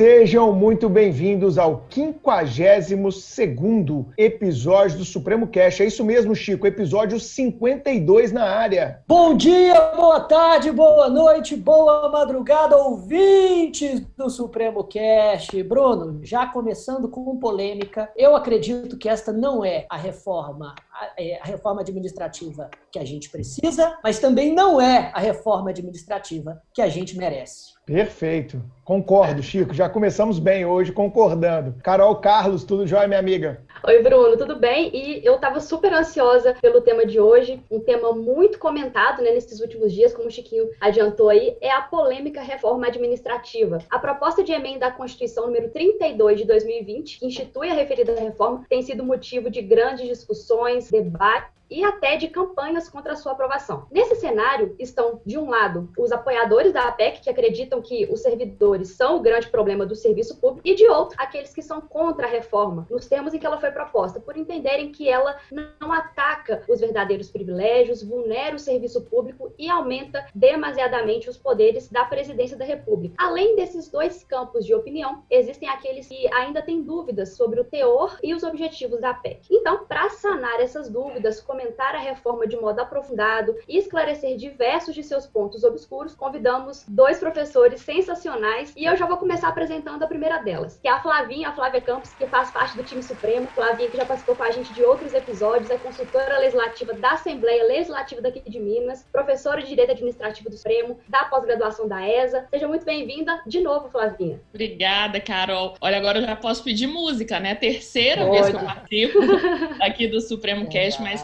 Sejam muito bem-vindos ao 52º episódio do Supremo Cash. É isso mesmo, Chico, episódio 52 na área. Bom dia, boa tarde, boa noite, boa madrugada, ouvintes do Supremo Cash. Bruno, já começando com polêmica, eu acredito que esta não é a reforma, a, é, a reforma administrativa que a gente precisa, mas também não é a reforma administrativa que a gente merece. Perfeito. Concordo, Chico. Já começamos bem hoje, concordando. Carol Carlos, tudo jóia, minha amiga? Oi, Bruno, tudo bem? E eu estava super ansiosa pelo tema de hoje, um tema muito comentado né, nesses últimos dias, como o Chiquinho adiantou aí, é a polêmica reforma administrativa. A proposta de emenda à Constituição número 32 de 2020, que institui a referida reforma, tem sido motivo de grandes discussões, debates e até de campanhas contra a sua aprovação. Nesse cenário, estão, de um lado, os apoiadores da APEC, que acreditam que os servidores são o grande problema do serviço público, e de outro, aqueles que são contra a reforma, nos termos em que ela foi proposta, por entenderem que ela não ataca os verdadeiros privilégios, vulnera o serviço público e aumenta demasiadamente os poderes da presidência da República. Além desses dois campos de opinião, existem aqueles que ainda têm dúvidas sobre o teor e os objetivos da APEC. Então, para sanar essas dúvidas, comentar a reforma de modo aprofundado e esclarecer diversos de seus pontos obscuros, convidamos dois professores sensacionais e eu já vou começar apresentando a primeira delas, que é a Flavinha, a Flávia Campos, que faz parte do time Supremo. Flavinha, que já participou com a gente de outros episódios, é consultora legislativa da Assembleia Legislativa daqui de Minas, professora de Direito Administrativo do Supremo, da pós-graduação da ESA. Seja muito bem-vinda de novo, Flavinha. Obrigada, Carol. Olha, agora eu já posso pedir música, né? Terceira Pode. vez que eu participo aqui do Supremo Cast, mas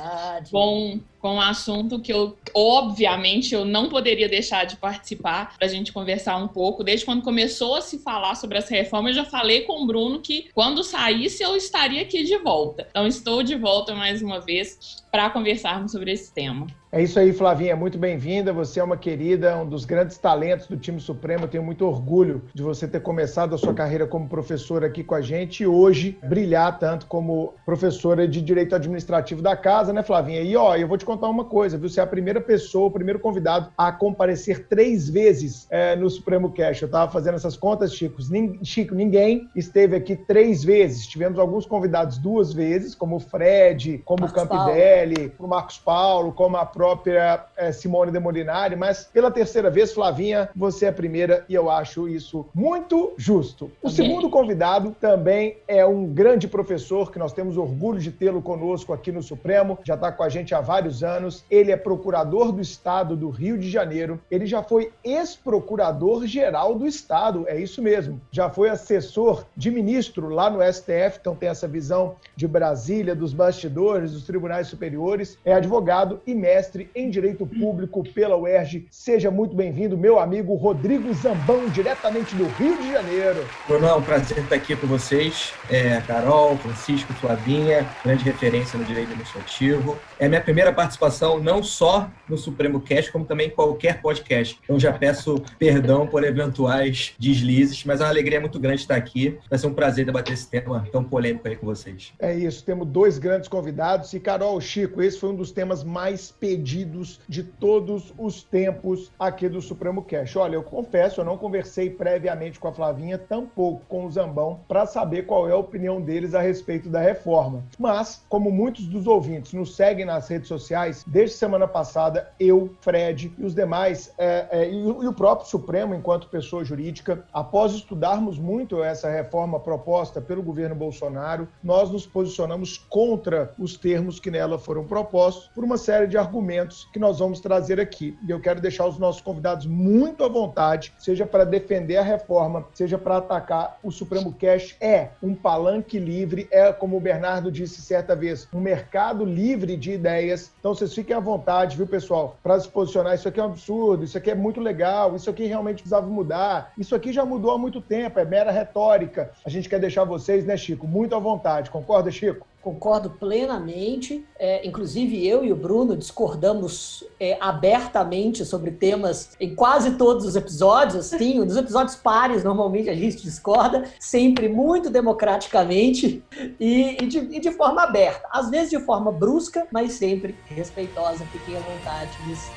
com, com um assunto que eu, obviamente, eu não poderia deixar de participar para a gente conversar um pouco. Desde quando começou a se falar sobre essa reforma, eu já falei com o Bruno que quando saísse eu estaria aqui de volta. Então, estou de volta mais uma vez para conversarmos sobre esse tema. É isso aí, Flavinha. Muito bem-vinda. Você é uma querida, um dos grandes talentos do time Supremo. Eu tenho muito orgulho de você ter começado a sua carreira como professora aqui com a gente e hoje brilhar tanto como professora de Direito Administrativo da casa, né, Flavinha? E ó, eu vou te contar uma coisa, viu? Você é a primeira pessoa, o primeiro convidado a comparecer três vezes é, no Supremo Cash. Eu estava fazendo essas contas, Chico. Chico, ninguém esteve aqui três vezes. Tivemos alguns convidados duas vezes, como o Fred, como Marcos o Campitelli, o Marcos Paulo, como a própria própria é, Simone de Molinari, mas pela terceira vez, Flavinha, você é a primeira e eu acho isso muito justo. O okay. segundo convidado também é um grande professor que nós temos orgulho de tê-lo conosco aqui no Supremo, já está com a gente há vários anos. Ele é procurador do Estado do Rio de Janeiro, ele já foi ex-procurador-geral do Estado, é isso mesmo. Já foi assessor de ministro lá no STF, então tem essa visão de Brasília, dos bastidores, dos tribunais superiores. É advogado e mestre mestre em Direito Público pela UERJ. Seja muito bem-vindo, meu amigo Rodrigo Zambão, diretamente do Rio de Janeiro. Bruno, é um prazer estar aqui com vocês. É, Carol, Francisco, Flavinha, grande referência no direito administrativo. É a minha primeira participação não só no Supremo Cast, como também em qualquer podcast. Então já peço perdão por eventuais deslizes, mas é uma alegria muito grande estar aqui. Vai ser um prazer debater esse tema tão polêmico aí com vocês. É isso, temos dois grandes convidados. E Carol, Chico, esse foi um dos temas mais pedidos pedidos de todos os tempos aqui do Supremo Cash. Olha, eu confesso, eu não conversei previamente com a Flavinha, tampouco com o Zambão, para saber qual é a opinião deles a respeito da reforma. Mas, como muitos dos ouvintes nos seguem nas redes sociais, desde semana passada, eu, Fred e os demais, é, é, e, o, e o próprio Supremo, enquanto pessoa jurídica, após estudarmos muito essa reforma proposta pelo governo Bolsonaro, nós nos posicionamos contra os termos que nela foram propostos por uma série de argumentos que nós vamos trazer aqui. E eu quero deixar os nossos convidados muito à vontade, seja para defender a reforma, seja para atacar o Supremo Cash. É um palanque livre, é, como o Bernardo disse certa vez, um mercado livre de ideias. Então vocês fiquem à vontade, viu, pessoal, para se posicionar. Isso aqui é um absurdo, isso aqui é muito legal, isso aqui realmente precisava mudar, isso aqui já mudou há muito tempo, é mera retórica. A gente quer deixar vocês, né, Chico, muito à vontade. Concorda, Chico? Concordo plenamente. É, inclusive, eu e o Bruno discordamos é, abertamente sobre temas em quase todos os episódios. Sim, nos episódios pares, normalmente a gente discorda, sempre muito democraticamente e, e, de, e, de, forma aberta. Às vezes de forma brusca, mas sempre respeitosa. Fiquem à vontade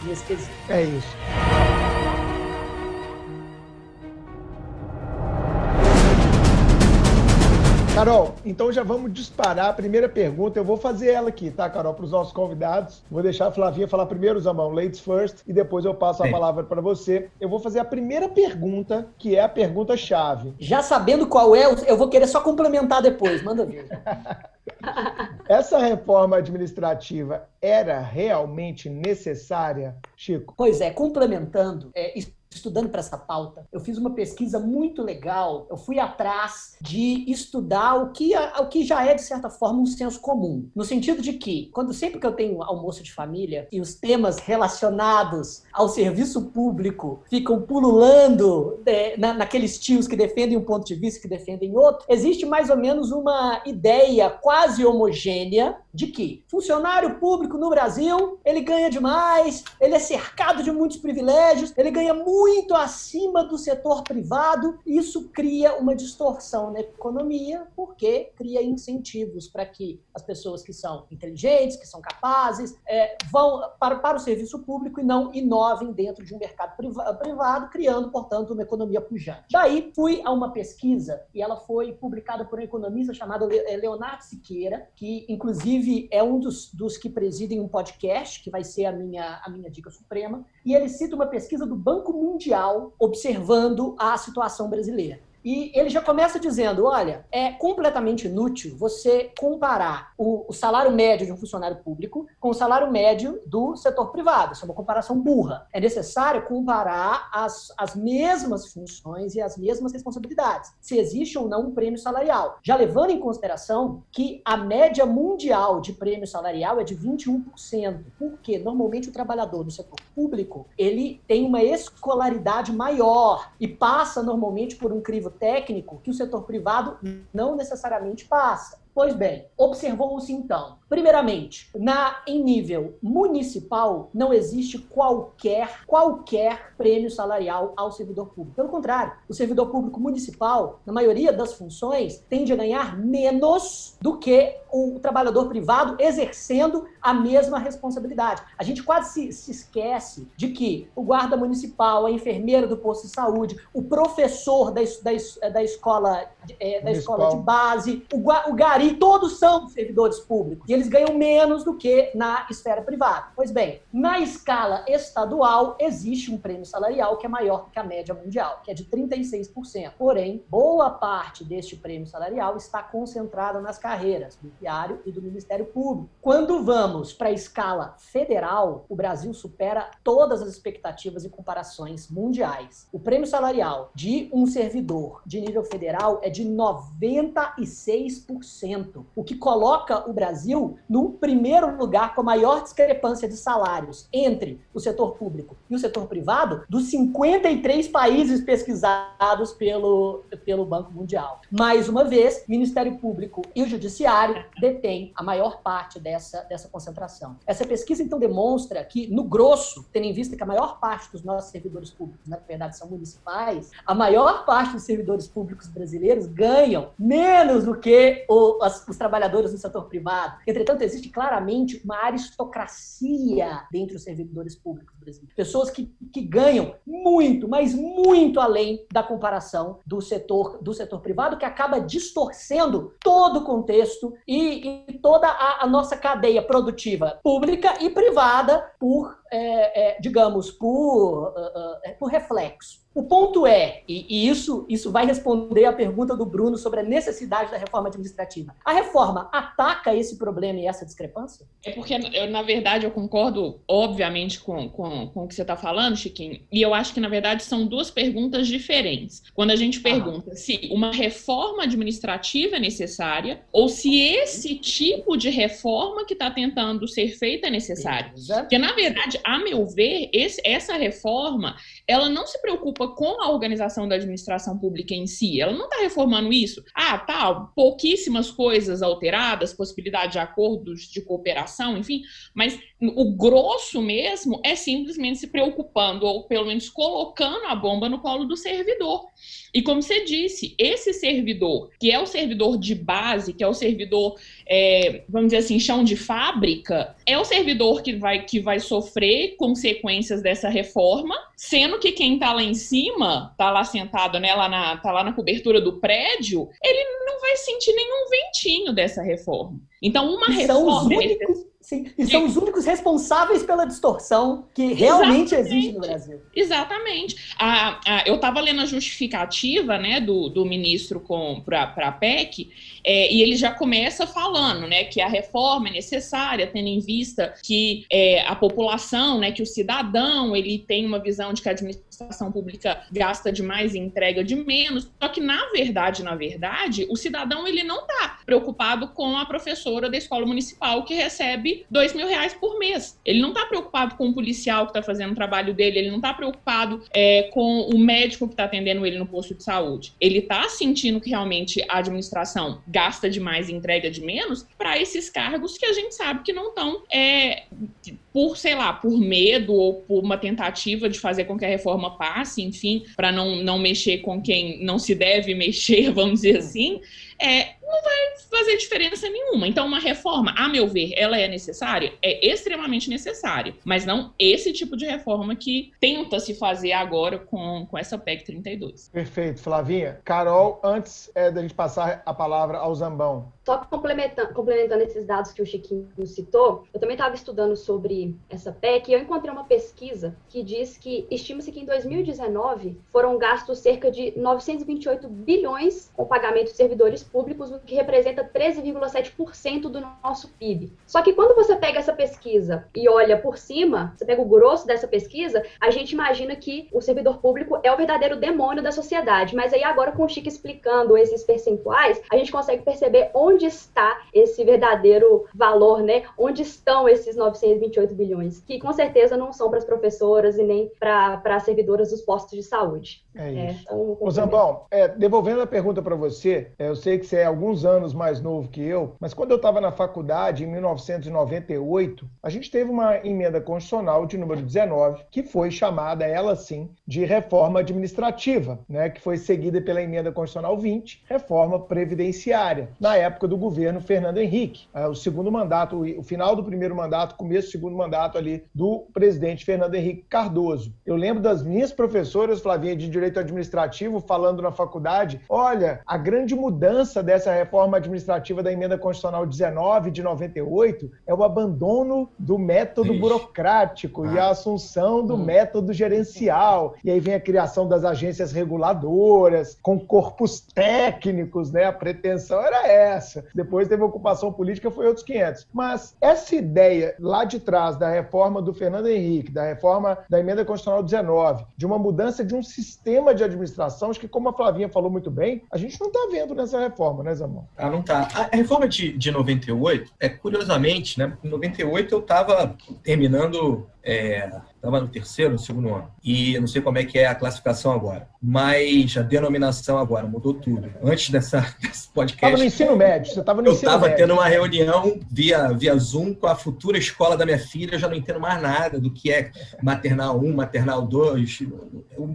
nesse, quesito. É isso. Carol, então já vamos disparar a primeira pergunta. Eu vou fazer ela aqui, tá, Carol, para os nossos convidados. Vou deixar a Flavinha falar primeiro, Zamão, ladies first, e depois eu passo a Sim. palavra para você. Eu vou fazer a primeira pergunta, que é a pergunta-chave. Já sabendo qual é, eu vou querer só complementar depois. Manda ver. Essa reforma administrativa era realmente necessária, Chico? Pois é, complementando, é, estudando para essa pauta, eu fiz uma pesquisa muito legal. Eu fui atrás de estudar o que, o que já é, de certa forma, um senso comum. No sentido de que, quando sempre que eu tenho almoço de família e os temas relacionados ao serviço público ficam pululando é, na, naqueles tios que defendem um ponto de vista que defendem outro, existe mais ou menos uma ideia quase homogênea de que funcionário público no Brasil ele ganha demais, ele é cercado de muitos privilégios, ele ganha muito muito acima do setor privado. Isso cria uma distorção na economia, porque cria incentivos para que as pessoas que são inteligentes, que são capazes, é, vão para, para o serviço público e não inovem dentro de um mercado privado, criando, portanto, uma economia pujante. Daí fui a uma pesquisa e ela foi publicada por um economista chamado é, Leonardo Siqueira, que inclusive é um dos, dos que presidem um podcast, que vai ser a minha, a minha dica suprema, e ele cita uma pesquisa do Banco Mundial observando a situação brasileira. E ele já começa dizendo: olha, é completamente inútil você comparar o, o, salário médio de um funcionário público com o salário médio do setor privado. Isso é uma comparação burra. É necessário comparar as, as mesmas funções e as mesmas responsabilidades, se existe ou não um prêmio salarial. Já levando em consideração que a média mundial de prêmio salarial é de 21%, porque normalmente o trabalhador do setor público ele tem uma escolaridade maior e passa normalmente por um crivo técnico que o setor privado não necessariamente passa. Pois bem, observou-se então Primeiramente, na, em nível municipal, não existe qualquer, qualquer prêmio salarial ao servidor público. Pelo contrário, o servidor público municipal, na maioria das funções, tende a ganhar menos do que o trabalhador privado exercendo a mesma responsabilidade. A gente quase se, se esquece de que o guarda municipal, a enfermeira do posto de saúde, o professor da, da, da escola, é, da escola de base, o, o gari, todos são servidores públicos. Eles ganham menos do que na esfera privada. Pois bem, na escala estadual, existe um prêmio salarial que é maior que a média mundial, que é de 36%. Porém, boa parte deste prêmio salarial está concentrada nas carreiras do Diário e do Ministério Público. Quando vamos para a escala federal, o Brasil supera todas as expectativas e comparações mundiais. O prêmio salarial de um servidor de nível federal é de 96%, o que coloca o Brasil no primeiro lugar com a maior discrepância de salários entre o setor público e o setor privado dos 53 países pesquisados pelo, pelo Banco Mundial. Mais uma vez, Ministério Público e o Judiciário detêm a maior parte dessa, dessa concentração. Essa pesquisa, então, demonstra que, no grosso, tendo em vista que a maior parte dos nossos servidores públicos, na verdade, são municipais, a maior parte dos servidores públicos brasileiros ganham menos do que o, as, os trabalhadores do setor privado. Entre Entretanto, existe claramente uma aristocracia dentre os servidores públicos Pessoas que, que ganham muito, mas muito além da comparação do setor, do setor privado, que acaba distorcendo todo o contexto e, e toda a, a, nossa cadeia produtiva pública e privada por, é, é, digamos, por, uh, uh, por reflexo. O ponto é, e, e, isso, isso vai responder à pergunta do Bruno sobre a necessidade da reforma administrativa. A reforma ataca esse problema e essa discrepância? É porque, eu, na verdade, eu concordo, obviamente, com, com, com o que você está falando, Chiquinho, e eu acho que, na verdade, são duas perguntas diferentes. Quando a gente pergunta ah. se uma reforma administrativa é necessária ou se esse tipo de reforma que está tentando ser feita é necessária. Porque, na verdade, a meu ver, esse, essa reforma, ela não se preocupa com a organização da administração pública em si. Ela não está reformando isso. Ah, tá, pouquíssimas coisas alteradas, possibilidade de acordos de cooperação, enfim, mas o grosso mesmo é simplesmente se preocupando, ou pelo menos colocando a bomba no colo do servidor. E como você disse, esse servidor, que é o servidor de base, que é o servidor, é, vamos dizer assim, chão de fábrica, é o servidor que vai, que vai sofrer consequências dessa reforma, sendo que quem está lá em cima, está lá sentado, né, lá na, tá lá na cobertura do prédio, ele não vai sentir nenhum ventinho dessa reforma. Então, uma reforma. São os únicos, sim, e são os únicos responsáveis pela distorção que realmente Exatamente. existe no Brasil. Exatamente. A, a, eu estava lendo a justificativa né, do, do ministro para a PEC, é, e ele já começa falando né, que a reforma é necessária, tendo em vista que é, a população, né, que o cidadão, ele tem uma visão de que a administração pública gasta demais e entrega de menos. Só que, na verdade, na verdade, o cidadão ele não está preocupado com a professora da escola municipal que recebe dois mil reais por mês. Ele não está preocupado com o policial que está fazendo o trabalho dele, ele não está preocupado é, com o médico que está atendendo ele no posto de saúde. Ele está sentindo que realmente a administração gasta demais e entrega de menos para esses cargos que a gente sabe que não estão é, por, sei lá, por medo ou por uma tentativa de fazer com que a reforma passe, enfim, para não, não mexer com quem não se deve mexer, vamos dizer assim, é, não vai fazer diferença nenhuma. Então, uma reforma, a meu ver, ela é necessária? É extremamente necessária. Mas não esse tipo de reforma que tenta se fazer agora com, com essa PEC 32. Perfeito, Flavinha. Carol, antes é, da gente passar a palavra ao Zambão. Só complementando, complementando esses dados que o Chiquinho citou, eu também estava estudando sobre essa PEC e eu encontrei uma pesquisa que diz que estima-se que em 2019 foram gastos cerca de 928 bilhões com pagamento de servidores públicos, que representa 13,7% do nosso PIB. Só que quando você pega essa pesquisa e olha por cima, você pega o grosso dessa pesquisa, a gente imagina que o servidor público é o verdadeiro demônio da sociedade. Mas aí agora com o Chico explicando esses percentuais, a gente consegue perceber onde está esse verdadeiro valor, né? Onde estão esses 928 bilhões, que com certeza não são para as professoras e nem para as servidoras dos postos de saúde. É, é isso. É, então, Ô, Zambão, é, devolvendo a pergunta para você, é, eu sei que você é alguns anos mais novo que eu, mas quando eu estava na faculdade, em 1998, a gente teve uma emenda constitucional de número 19, que foi chamada, ela sim, de reforma administrativa, né, que foi seguida pela emenda constitucional 20, reforma previdenciária, na época do governo Fernando Henrique. É, o segundo mandato, o final do primeiro mandato, começo do segundo mandato ali do presidente Fernando Henrique Cardoso. Eu lembro das minhas professoras, Flavinha, de Direito Administrativo, falando na faculdade, olha, a grande mudança dessa reforma administrativa da emenda constitucional 19 de 98 é o abandono do método Ixi. burocrático ah. e a ah. assunção do hum. método gerencial. E aí vem a criação das agências reguladoras, com corpos técnicos, né? A pretensão era essa. Depois teve ocupação política, foi outros 500. Mas essa ideia lá de trás da reforma do Fernando Henrique, da reforma da emenda constitucional 19, de uma mudança de um sistema de administração, acho que como a Flavinha falou muito bem, a gente não está vendo nessa reforma, né, Zamon? Ah, não tá. A reforma de, de 98, é curiosamente, né? Em 98 eu estava terminando estava é, no terceiro, no segundo ano. E eu não sei como é que é a classificação agora. Mas a denominação agora mudou tudo. Antes dessa, desse podcast. Estava no ensino médio, você estava no eu ensino médio. Eu estava tendo uma reunião via, via Zoom com a futura escola da minha filha, eu já não entendo mais nada do que é maternal 1, maternal 2.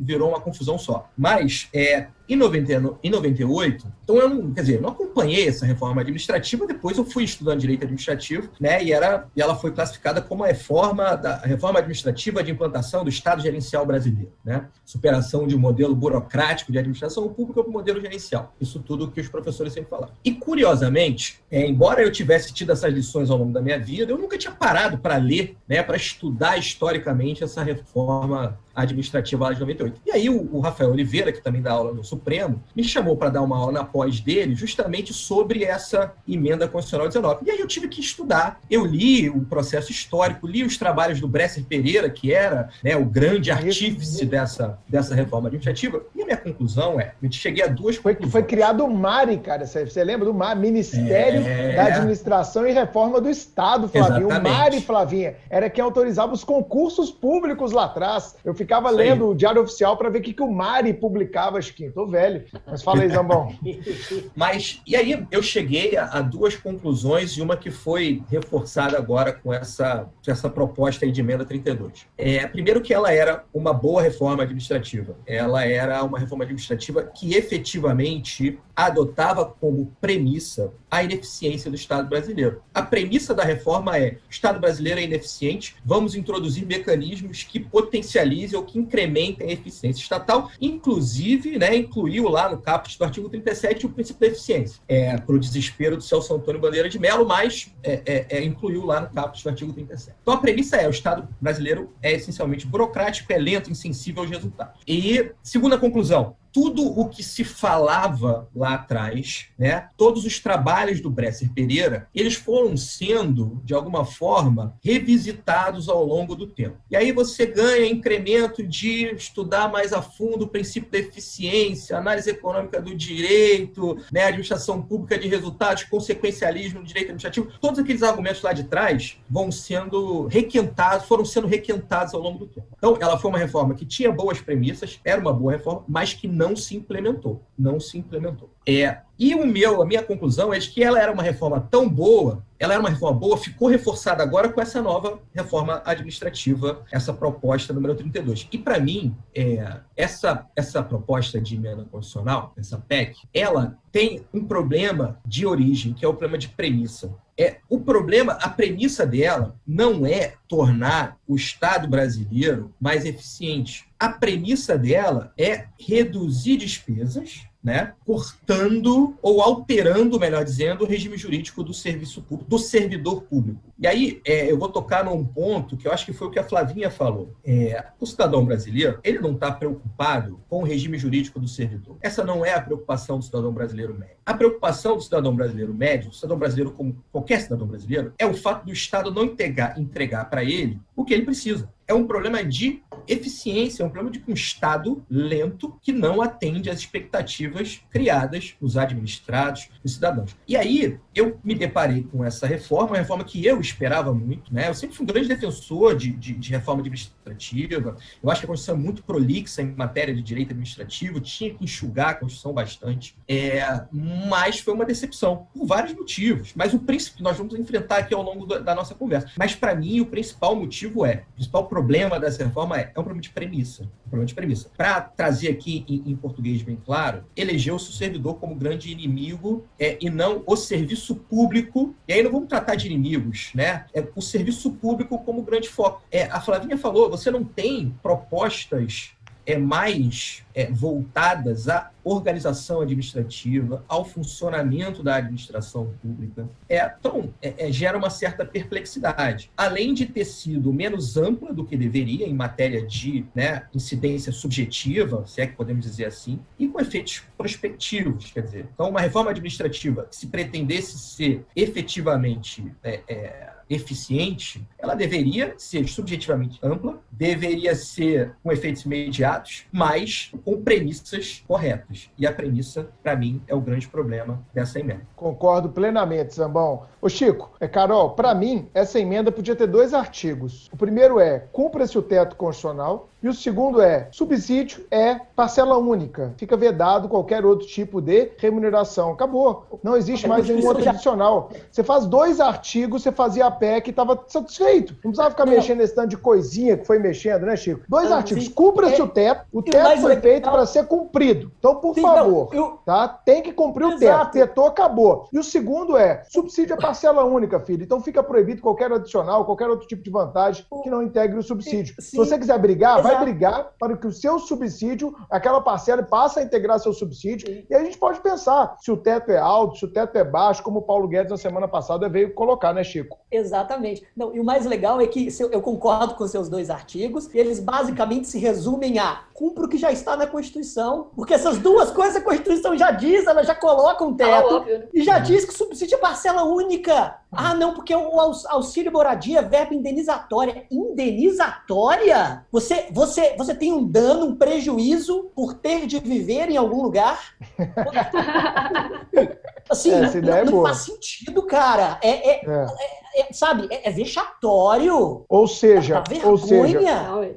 Virou uma confusão só. Mas é, em, 90, em 98, então eu não, quer dizer, não acompanhei essa reforma administrativa, depois eu fui estudando direito administrativo, né? E, era, e ela foi classificada como a reforma da a reforma administrativa de implantação do Estado gerencial brasileiro, né? Superação de um modelo burocrático de administração pública para o modelo gerencial. Isso tudo que os professores sempre falaram. E curiosamente, é, embora eu tivesse tido essas lições ao longo da minha vida, eu nunca tinha parado para ler, né, para estudar historicamente essa reforma administrativa de 98. E aí o, Rafael Oliveira, que também dá aula no Supremo, me chamou para dar uma aula na pós dele justamente sobre essa emenda constitucional 19. E aí eu tive que estudar. Eu li o processo histórico, li os trabalhos do Bresser Pereira, que era né, o grande artífice dessa, dessa reforma administrativa. E a minha conclusão é, eu cheguei a duas foi, Foi criado o MARI, cara, você, você lembra do MARI? Ministério é... da Administração e Reforma do Estado, Flavinho. Exatamente. O MARI, Flavinha, era quem autorizava os concursos públicos lá atrás. Eu ficava lendo o Diário Oficial para ver o que, que o Mari publicava, Chiquinho. Tô velho. Mas fala aí, Zambão. Mas, e aí eu cheguei a, a, duas conclusões e uma que foi reforçada agora com essa, essa proposta de emenda 32. É, primeiro que ela era uma boa reforma administrativa. Ela era uma uma reforma administrativa que efetivamente adotava como premissa a ineficiência do Estado brasileiro. A premissa da reforma é: o Estado brasileiro é ineficiente, vamos introduzir mecanismos que potencializem ou que incrementem a eficiência estatal, inclusive, né, incluiu lá no caput do artigo 37 o princípio da eficiência. É, para o desespero do Celso Antônio Bandeira de Mello, mas é, é, é, incluiu lá no caput do artigo 37. Então a premissa é: o Estado brasileiro é essencialmente burocrático, é lento, insensível aos resultados. E, segunda conclusão, tudo o que se falava lá atrás, né, todos os trabalhos do Bresser Pereira, eles foram sendo, de alguma forma, revisitados ao longo do tempo. E aí você ganha incremento de estudar mais a fundo o princípio da eficiência, análise econômica do direito, né, administração pública de resultados, consequencialismo no direito administrativo. Todos aqueles argumentos lá de trás vão sendo requentados, foram sendo requentados ao longo do tempo. Então, ela foi uma reforma que tinha boas premissas, era uma boa reforma, mas que não não se implementou. Não se implementou. É, e o meu, a minha conclusão é de que ela era uma reforma tão boa, ela era uma reforma boa, ficou reforçada agora com essa nova reforma administrativa, essa proposta número 32. E para mim, é, essa, essa proposta de emenda constitucional, essa PEC, ela tem um problema de origem, que é o problema de premissa. É, o problema, a premissa dela não é tornar o Estado brasileiro mais eficiente. A premissa dela é reduzir despesas né, cortando ou alterando, melhor dizendo, o regime jurídico do serviço público, do servidor público. E aí é, eu vou tocar num ponto que eu acho que foi o que a Flavinha falou. É, o cidadão brasileiro ele não está preocupado com o regime jurídico do servidor. Essa não é a preocupação do cidadão brasileiro médio. A preocupação do cidadão brasileiro médio, do cidadão brasileiro como qualquer cidadão brasileiro, é o fato do Estado não entregar, entregar para ele o que ele precisa é um problema de eficiência, é um problema de um Estado lento que não atende às expectativas criadas nos administrados, nos cidadãos. E aí eu me deparei com essa reforma, uma reforma que eu esperava muito, né? Eu sempre fui um grande defensor de, de, de reforma administrativa. Eu acho que a Constituição é muito prolixa em matéria de direito administrativo, tinha que enxugar a Constituição bastante. É, mas foi uma decepção, por vários motivos. Mas o príncipe nós vamos enfrentar aqui ao longo da nossa conversa. Mas para mim, o principal motivo é, o principal problema dessa reforma é, é um problema de premissa. Um problema de premissa. Para trazer aqui em, em, português bem claro, elegeu-se o servidor como grande inimigo é, e não o serviço público. E aí não vamos tratar de inimigos, né? É o serviço público como grande foco. É, a Flavinha falou, você não tem propostas é mais é, voltadas à organização administrativa, ao funcionamento da administração pública, é, então, é, gera uma certa perplexidade. Além de ter sido menos ampla do que deveria em matéria de né, incidência subjetiva, se é que podemos dizer assim, e com efeitos prospectivos, quer dizer, então uma reforma administrativa que se pretendesse ser efetivamente é, é, eficiente, ela deveria ser subjetivamente ampla, deveria ser com efeitos imediatos, mas com premissas corretas. E a premissa, para mim, é o grande problema dessa emenda. Concordo plenamente, Zambão. Ô Chico, é Carol, para mim, essa emenda podia ter dois artigos. O primeiro é cumpra-se o teto constitucional e o segundo é subsídio é parcela única. Fica vedado qualquer outro tipo de remuneração. Acabou. Não existe mais nenhum outro adicional. Você faz dois artigos, você fazia a PEC estava satisfeito. Não precisava ficar não. mexendo nesse tanto de coisinha que foi mexendo, né, Chico? Dois ah, artigos. Cumpra-se é, o teto. O teto foi feito para ser cumprido. Então, por sim, favor, não, eu... tá? Tem que cumprir Exato. o teto. Tetou, acabou. E o segundo é subsídio é parcela única, filho. Então fica proibido qualquer adicional, qualquer outro tipo de vantagem que não integre o subsídio. Sim. Se você quiser brigar, Exato. vai brigar para que o seu subsídio, aquela parcela, passe a integrar seu subsídio. Sim. E a gente pode pensar se o teto é alto, se o teto é baixo, como o Paulo Guedes na semana passada veio colocar, né, Chico? Exatamente. Não, e o mais legal é que eu concordo com seus dois artigos, eles basicamente se resumem a cumpra o que já está na Constituição, porque essas duas coisas a Constituição já diz, ela já coloca um teto, ah, e já diz que o subsídio é parcela única. Ah, não, porque o auxílio moradia é verba indenizatória. Indenizatória? Você, você, você tem um dano, um prejuízo por ter de viver em algum lugar? Assim, Essa não, não, é não faz sentido, cara. É, é, é. É, sabe, é, é, vexatório. Ou seja, ou seja,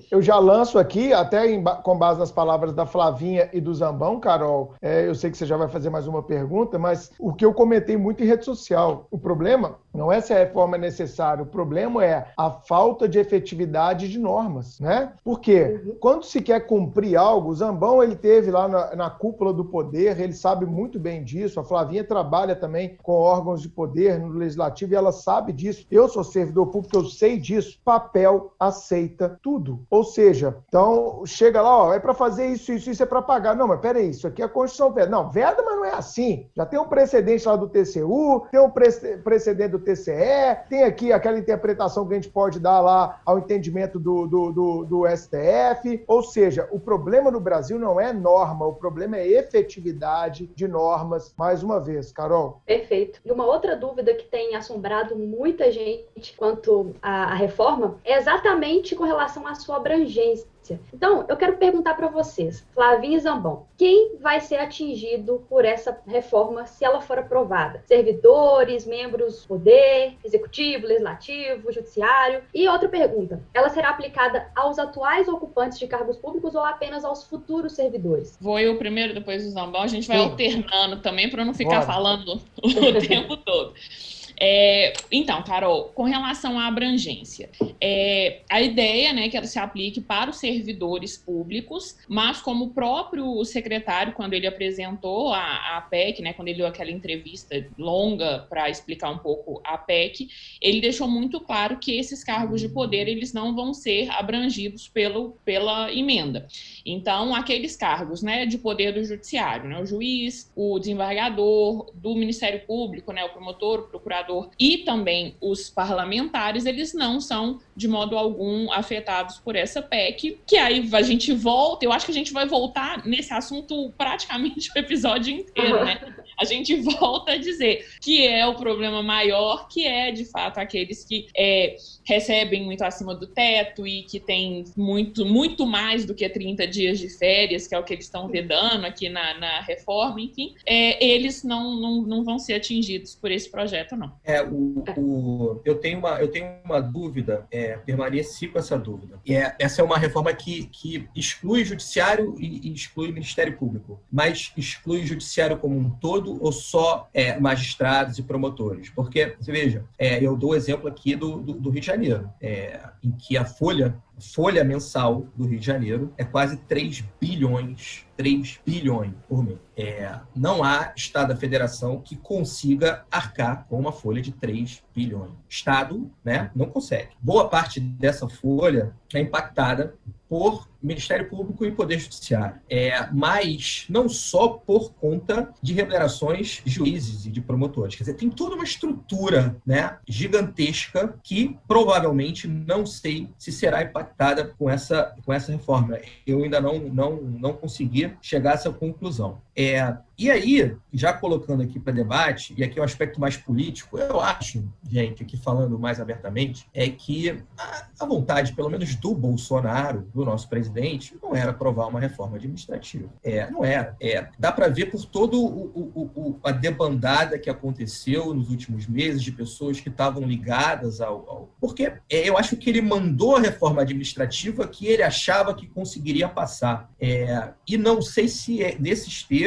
eu já lanço aqui, até em, com base nas palavras da Flavinha e do Zambão, Carol, é, eu sei que você já vai fazer mais uma pergunta, mas o que eu comentei muito em rede social, o problema não é se a reforma é necessária, o problema é a falta de efetividade de normas, né? Porque uhum. quando se quer cumprir algo, o Zambão ele teve lá na, na cúpula do poder, ele sabe muito bem disso, a Flavinha trabalha também com órgãos de poder no legislativo e ela sabe disso. Eu sou servidor público, eu sei disso. Papel aceita tudo. Ou seja, então chega lá, ó, é para fazer isso, isso, isso é para pagar. Não, mas peraí, isso aqui é a Constituição veda. Não, veda, mas não é assim. Já tem um precedente lá do TCU, tem um precedente do TCE, tem aqui aquela interpretação que a gente pode dar lá ao entendimento do, do, do, do STF. Ou seja, o problema no Brasil não é norma, o problema é efetividade de normas. Mais uma vez, Carol. Perfeito. E uma outra dúvida que tem assombrado muita gente quanto à, à reforma é exatamente com relação à sua abrangência. Então, eu quero perguntar para vocês, Flavinha e Zambão, quem vai ser atingido por essa reforma se ela for aprovada? Servidores, membros do poder, executivo, legislativo, judiciário? E outra pergunta, ela será aplicada aos atuais ocupantes de cargos públicos ou apenas aos futuros servidores? Vou eu primeiro, depois o Zambão, a gente vai Sim. alternando também para não ficar Bora. falando o tempo todo. É, então, Carol, com relação à abrangência, é, a ideia né, que ela se aplique para os servidores públicos, mas como o próprio secretário, quando ele apresentou a, a PEC, né, quando ele deu aquela entrevista longa para explicar um pouco a PEC, ele deixou muito claro que esses cargos de poder eles não vão ser abrangidos pelo, pela emenda. Então, aqueles cargos né, de poder do judiciário, né, o juiz, o desembargador, do Ministério Público, né, o promotor, o procurador, e também os parlamentares, eles não são de modo algum afetados por essa PEC, que aí a gente volta, eu acho que a gente vai voltar nesse assunto praticamente o episódio inteiro, né? A gente volta a dizer que é o problema maior, que é de fato aqueles que é, recebem muito acima do teto e que têm muito, muito mais do que 30 dias de férias, que é o que eles estão vedando aqui na, na reforma, enfim, é, eles não, não, não vão ser atingidos por esse projeto, não. É, o, o, eu, tenho uma, eu tenho uma dúvida, é, permaneci com essa dúvida. E é, essa é uma reforma que, que exclui o judiciário e, e, exclui o Ministério Público, mas exclui o judiciário como um todo ou só é, magistrados e promotores? Porque, você veja, é, eu dou o exemplo aqui do, do, do Rio de Janeiro, é, em que a Folha folha mensal do Rio de Janeiro é quase 3 bilhões, 3 bilhões por mês. É, não há Estado da Federação que consiga arcar com uma folha de 3 bilhões. Estado né, não consegue. Boa parte dessa folha é impactada por Ministério Público e Poder Judiciário. É, mas não só por conta de remunerações de juízes e de promotores. Quer dizer, tem toda uma estrutura né, gigantesca que provavelmente não sei se será impactada com essa, com essa reforma. Eu ainda não, não, não consegui chegar a essa conclusão. É, e aí, já colocando aqui para debate, e aqui é um aspecto mais político, eu acho, gente, aqui falando mais abertamente, é que a, vontade, pelo menos do Bolsonaro, do nosso presidente, não era aprovar uma reforma administrativa. É, não era. É, dá para ver por toda a debandada que aconteceu nos últimos meses de pessoas que estavam ligadas ao. ao... Porque é, eu acho que ele mandou a reforma administrativa que ele achava que conseguiria passar. É, e não sei se é, nesses termos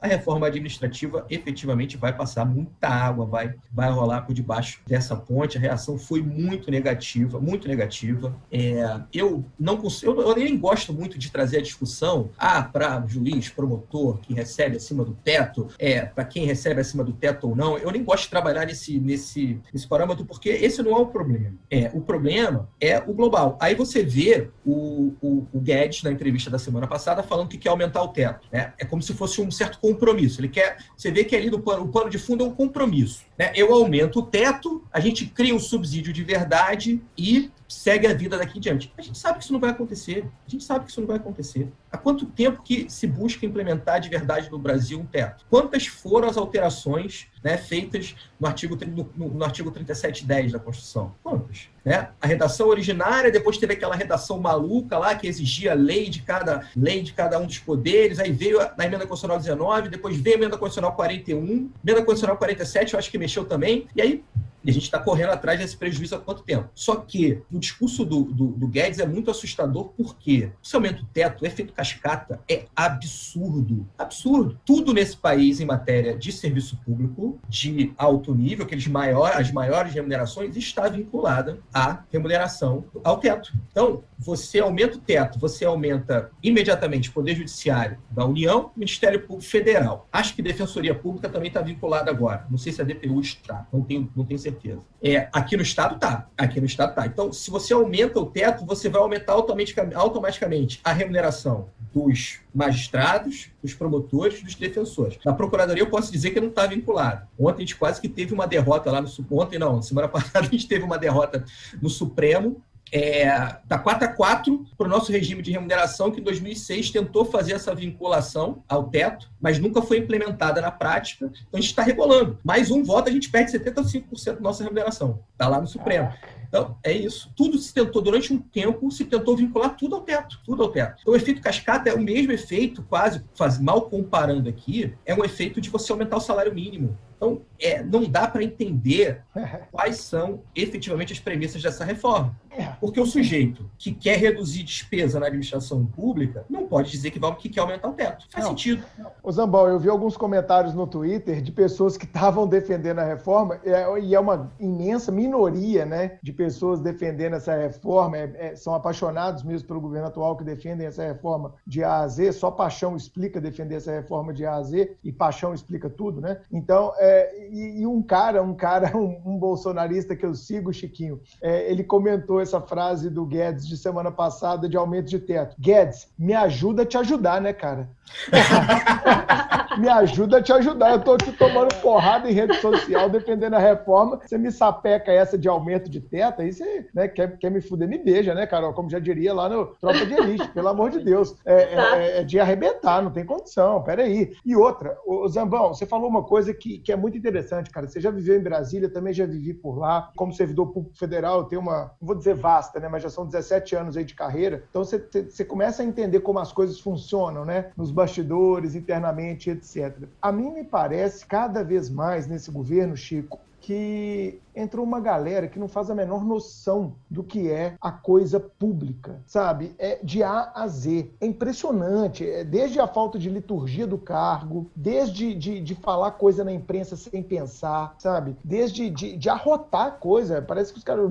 a reforma administrativa efetivamente vai passar muita água, vai, vai rolar por debaixo dessa ponte. A reação foi muito negativa, muito negativa. É, eu não consigo, eu, nem gosto muito de trazer a discussão ah, para juiz, promotor que recebe acima do teto, é, para quem recebe acima do teto ou não. Eu nem gosto de trabalhar nesse, nesse, nesse parâmetro, porque esse não é o problema. É, o problema é o global. Aí você vê o, o, o Guedes, na entrevista da semana passada, falando que quer aumentar o teto. Né? É como se fosse um certo compromisso. Ele quer. Você vê que ali no o pano de fundo é um compromisso. Né? Eu aumento o teto, a gente cria um subsídio de verdade e segue a vida daqui em diante. A gente sabe que isso não vai acontecer. A gente sabe que isso não vai acontecer. Há quanto tempo que se busca implementar de verdade no Brasil um teto? Quantas foram as alterações né, feitas no artigo, no, no artigo 3710 da Constituição? Quantas? Né? A redação originária, depois teve aquela redação maluca lá que exigia lei de cada lei de cada um dos poderes, aí veio a, na emenda constitucional 19, depois veio a emenda constitucional 41, emenda constitucional 47, eu acho que mexeu também, e aí E a gente está correndo atrás desse prejuízo há quanto tempo? Só que o discurso do, do, do Guedes é muito assustador porque se aumenta o teto, o efeito cascata é absurdo. Absurdo. Tudo nesse país em matéria de serviço público, de alto nível, aqueles maior, as maiores remunerações, está vinculada à remuneração, ao teto. Então, você aumenta o teto, você aumenta imediatamente o Poder Judiciário da União, Ministério Público Federal. Acho que Defensoria Pública também está vinculada agora. Não sei se a DPU está, não tenho, não tenho certeza. É, aqui no Estado está. Aqui no Estado está. Então, se você aumenta o teto, você vai aumentar automaticamente, automaticamente a remuneração dos magistrados, dos promotores, dos defensores. Na Procuradoria eu posso dizer que não está vinculado. Ontem a gente quase que teve uma derrota lá no Ontem não, semana passada a gente teve uma derrota no Supremo é, da 4 a 4 para o nosso regime de remuneração, que em 2006 tentou fazer essa vinculação ao teto, mas nunca foi implementada na prática. Então a gente está rebolando. Mais um voto, a gente perde 75% da nossa remuneração. Está lá no Supremo. Então, é isso. Tudo se tentou, durante um tempo, se tentou vincular tudo ao teto. Tudo ao teto. Então, o efeito cascata é o mesmo efeito, quase, quase mal comparando aqui, é um efeito de você aumentar o salário mínimo. Então, é, não dá para entender quais são efetivamente as premissas dessa reforma. É. Porque o sujeito que quer reduzir despesa na administração pública não pode dizer que, vai, que quer aumentar o teto. Faz não. sentido. Ô Zambal, eu vi alguns comentários no Twitter de pessoas que estavam defendendo a reforma, é, e é uma imensa minoria né, de pessoas defendendo essa reforma, é, é, são apaixonados mesmo pelo governo atual que defendem essa reforma de A a Z, só paixão explica defender essa reforma de A a Z, e paixão explica tudo, né? Então, é, e, e, um cara, um cara, um, um, bolsonarista que eu sigo, Chiquinho, é, ele comentou essa frase do Guedes de semana passada de aumento de teto. Guedes, me ajuda a te ajudar, né, cara? me ajuda a te ajudar. Eu tô aqui tomando porrada em rede social, defendendo a reforma. Você me sapeca essa de aumento de teto, aí você né, quer, quer me fuder, me beija, né, Carol? Como já diria lá no Tropa de Elite, pelo amor de Deus. É, é, é de arrebentar, não tem condição, peraí. E outra, o Zambão, você falou uma coisa que, que é muito interessante, cara. Você já viveu em Brasília, também já vivi por lá. Como servidor público federal, eu tenho uma, não vou dizer vasta, né, mas já são 17 anos aí de carreira. Então você, você começa a entender como as coisas funcionam, né? Nos bastidores, internamente, etc. A mim me parece cada vez mais nesse governo, Chico, que entrou uma galera que não faz a menor noção do que é a coisa pública, sabe? É de A a Z. É impressionante. É desde a falta de liturgia do cargo, desde de, de falar coisa na imprensa sem pensar, sabe? Desde de, de arrotar coisa. Parece que os caras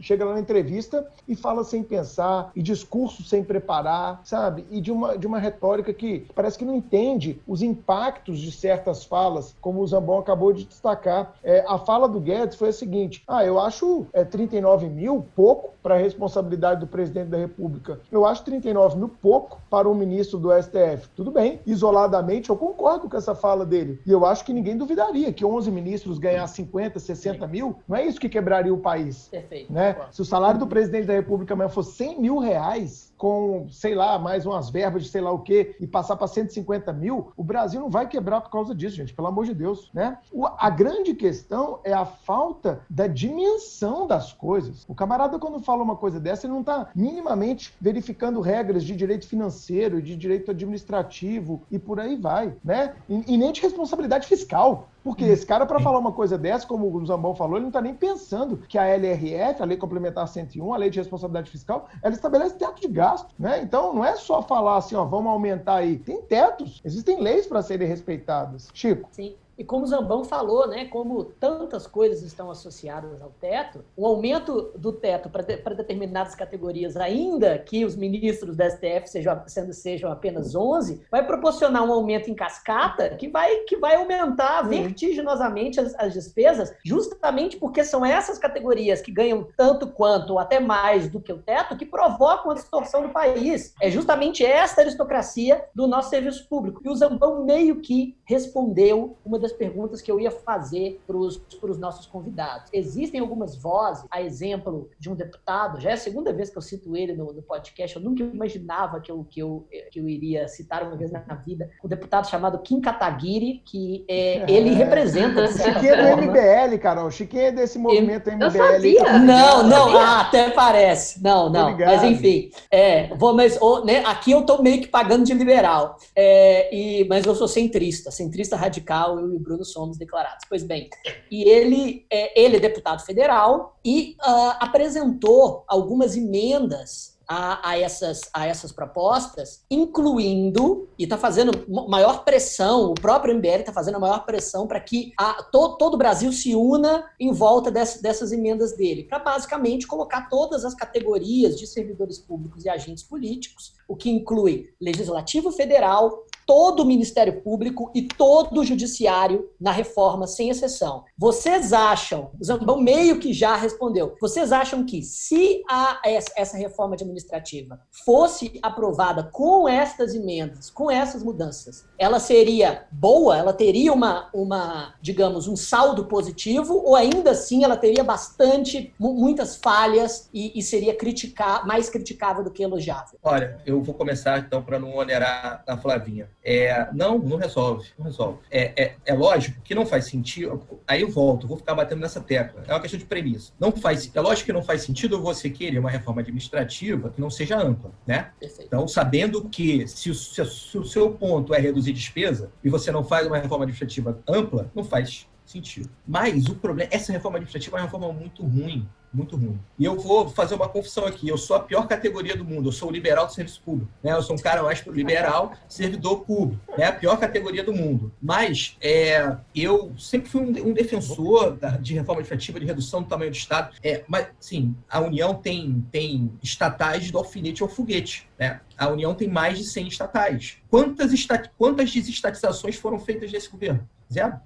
chegam lá na entrevista e falam sem pensar, e discurso sem preparar, sabe? E de uma, de uma retórica que parece que não entende os impactos de certas falas, como o Zambon acabou de destacar. É, a fala do Guedes foi a seguinte: ah, eu acho é, 39 mil pouco para a responsabilidade do presidente da República. Eu acho 39 mil pouco para um ministro do STF. Tudo bem, isoladamente eu concordo com essa fala dele. E eu acho que ninguém duvidaria que 11 ministros ganhar 50, 60 Sim. mil, não é isso que quebraria o país. Perfeito. Né? Se o salário do presidente da República amanhã fosse 100 mil reais, com, sei lá, mais umas verbas de sei lá o quê, e passar para 150 mil, o Brasil não vai quebrar por causa disso, gente, pelo amor de Deus. Né? O, a grande questão é a falta da dimensão das coisas. O camarada, quando fala uma coisa dessa, ele não está minimamente verificando regras de direito financeiro, de direito administrativo e por aí vai, né? E, e nem de responsabilidade fiscal. Porque esse cara, para falar uma coisa dessa, como o Zambão falou, ele não está nem pensando que a LRF, a Lei Complementar 101, a Lei de Responsabilidade Fiscal, ela estabelece teto de gasto, né? Então, não é só falar assim, ó, vamos aumentar aí. Tem tetos, existem leis para serem respeitadas. Chico? Sim. E como o Zambão falou, né, como tantas coisas estão associadas ao teto, o aumento do teto para de, determinadas categorias, ainda que os ministros da STF sejam, sendo, sejam apenas 11, vai proporcionar um aumento em cascata que vai, que vai aumentar vertiginosamente as, as despesas, justamente porque são essas categorias que ganham tanto quanto, ou até mais do que o teto, que provocam a distorção do país. É justamente esta aristocracia do nosso serviço público. E o Zambão meio que respondeu uma das perguntas que eu ia fazer para os nossos convidados. Existem algumas vozes, a exemplo de um deputado, já é a segunda vez que eu cito ele no, no podcast, eu nunca imaginava que eu, que, eu, que eu iria citar uma vez na vida, um deputado chamado Kim Kataguiri, que é, ele representa... Chiquinho é do MBL, Carol, Chiquinho é desse movimento MBL. Eu sabia. Não, não, ah, até parece. Não, não, mas enfim. É, vou, mas, oh, né, aqui eu estou meio que pagando de liberal, é, e, mas eu sou centrista, centrista radical, eu Bruno somos declarados. Pois bem, e ele é, ele é deputado federal e uh, apresentou algumas emendas a, a, essas, a essas propostas, incluindo, e está fazendo maior pressão, o próprio MBL está fazendo a maior pressão para que a, to, todo o Brasil se una em volta dessas emendas dele, para basicamente colocar todas as categorias de servidores públicos e agentes políticos, o que inclui legislativo federal, todo o Ministério Público e todo o Judiciário na reforma, sem exceção. Vocês acham, o Zambão meio que já respondeu, vocês acham que se a, essa reforma administrativa fosse aprovada com estas emendas, com essas mudanças, ela seria boa? Ela teria uma, uma digamos, um saldo positivo? Ou ainda assim ela teria bastante, muitas falhas e, e seria criticar, mais criticável do que elogiável? Olha, eu vou começar então para não onerar a Flavinha. É, não, não resolve, não resolve. É, é, é, lógico que não faz sentido. Aí eu volto, vou ficar batendo nessa tecla. É uma questão de premissa. Não faz, é lógico que não faz sentido você querer uma reforma administrativa que não seja ampla, né? Perfeito. Então, sabendo que se o, se o seu ponto é reduzir despesa e você não faz uma reforma administrativa ampla, não faz sentido. Mas o problema, essa reforma administrativa é uma reforma muito ruim, muito ruim. E eu vou fazer uma confissão aqui, eu sou a pior categoria do mundo, eu sou o liberal do serviço público, né? Eu sou um cara mais liberal, servidor público, é né? a pior categoria do mundo. Mas é, eu sempre fui um, um defensor da, de reforma administrativa, de redução do tamanho do Estado. É, mas, sim, a União tem, tem estatais do alfinete ao foguete, né? A União tem mais de 100 estatais. Quantas, quantas desestatizações foram feitas nesse governo? Zero.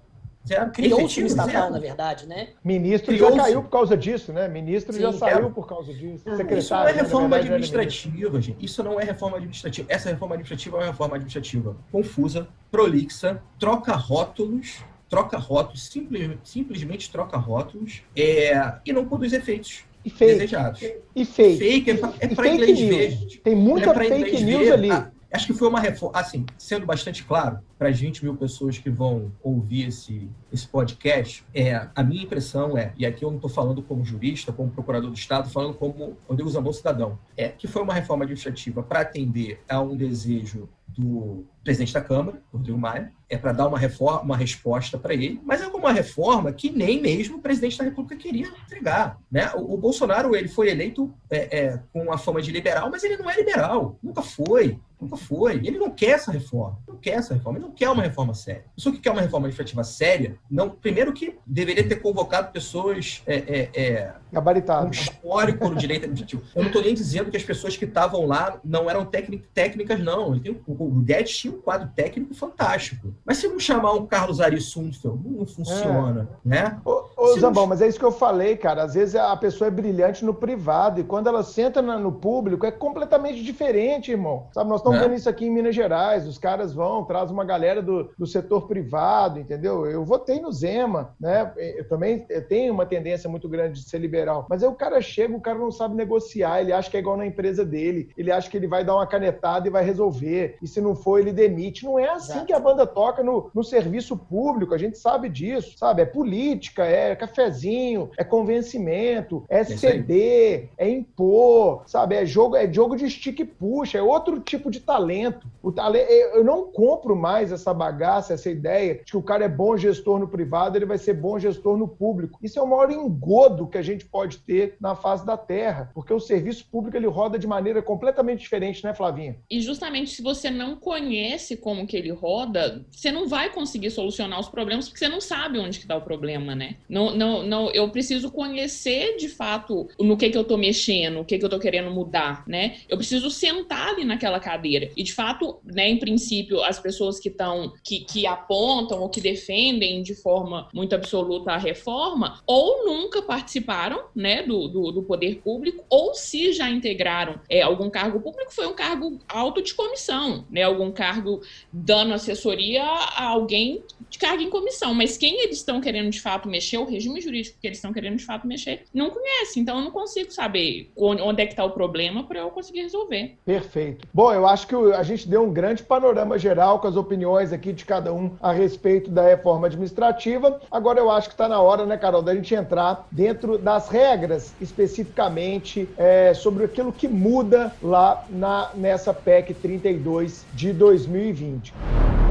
Zero. Criou o time estatal, na verdade, né? Ministro já caiu por causa disso, né? Ministro Sim, já saiu por causa disso. Secretário, isso não é reforma administrativa, gente. Isso não é reforma administrativa. Essa reforma administrativa é uma reforma administrativa confusa, prolixa, troca rótulos, troca rótulos, simplesmente, simplesmente troca rótulos é, e não produz efeitos e fake. desejados. E fake. Fake é para inglês ver. Tem muita é fake news ver. ali. Ah, Acho que foi uma reforma, assim, sendo bastante claro para as 20 mil pessoas que vão ouvir esse, esse podcast, é, a minha impressão é, e aqui eu não estou falando como jurista, como procurador do Estado, falando como Rodrigo Zambon cidadão, é que foi uma reforma administrativa para atender a um desejo do presidente da Câmara, Rodrigo Maia, é para dar uma, reforma, uma resposta para ele, mas é uma reforma que nem mesmo o presidente da República queria entregar. Né? O, o Bolsonaro ele foi eleito é, é, com a fama de liberal, mas ele não é liberal, nunca foi. Nunca foi. Ele não quer essa reforma. Não quer essa reforma. Ele não quer uma reforma séria. Pessoa que quer uma reforma administrativa séria, não, primeiro que deveria ter convocado pessoas é, Gabaritadas. com histórico no direito administrativo. Eu não estou nem dizendo que as pessoas que estavam lá não eram técnicas, não. O Guedes tinha um quadro técnico fantástico. Mas se não chamar um Carlos Ari Sundfeld, não funciona, é. né? Ô, ô Zambão, não... mas é isso que eu falei, cara. Às vezes a pessoa é brilhante no privado e quando ela senta no público é completamente diferente, irmão. Sabe, nós estamos é. vendo isso aqui em Minas Gerais. Os caras vão, traz uma galera do, do setor privado, entendeu? Eu votei no Zema, né? Eu também tenho uma tendência muito grande de ser liberal. Mas aí o cara chega, o cara não sabe negociar, ele acha que é igual na empresa dele, ele acha que ele vai dar uma canetada e vai resolver. E se não for, ele demite. Não é assim Exato. que a banda toca no, no serviço público, a gente sabe disso, sabe? É política, é cafezinho, é convencimento, é, é ceder, é impor, sabe? É jogo, é jogo de stick puxa, é outro tipo de talento. O talento. Eu não compro mais essa bagaça, essa ideia de que o cara é bom gestor no privado, ele vai ser bom gestor no público. Isso é o maior engodo que a gente pode ter na face da terra, porque o serviço público ele roda de maneira completamente diferente, né, Flavinha? E justamente se você não conhece como que ele roda, você não vai conseguir solucionar os problemas porque você não sabe onde que está o problema, né? Não, não, não, eu preciso conhecer de fato no que que eu tô mexendo, o que que eu tô querendo mudar, né? Eu preciso sentar ali naquela cadeira. E de fato, né, em princípio, as pessoas que estão que, que apontam ou que defendem de forma muito absoluta a reforma, ou nunca participaram, né, do, do, do poder público, ou se já integraram é, algum cargo público, foi um cargo alto de comissão, né? Algum cargo dando assessoria a alguém de em comissão. Mas quem eles estão querendo de fato mexer, o regime jurídico que eles estão querendo de fato mexer, não conhece. Então eu não consigo saber onde é que está o problema para eu conseguir resolver. Perfeito. Bom, eu acho que a gente deu um grande panorama geral com as opiniões aqui de cada um a respeito da reforma administrativa. Agora eu acho que está na hora, né, Carol, da gente entrar dentro das regras especificamente é, sobre aquilo que muda lá na, nessa PEC 32 de 2020.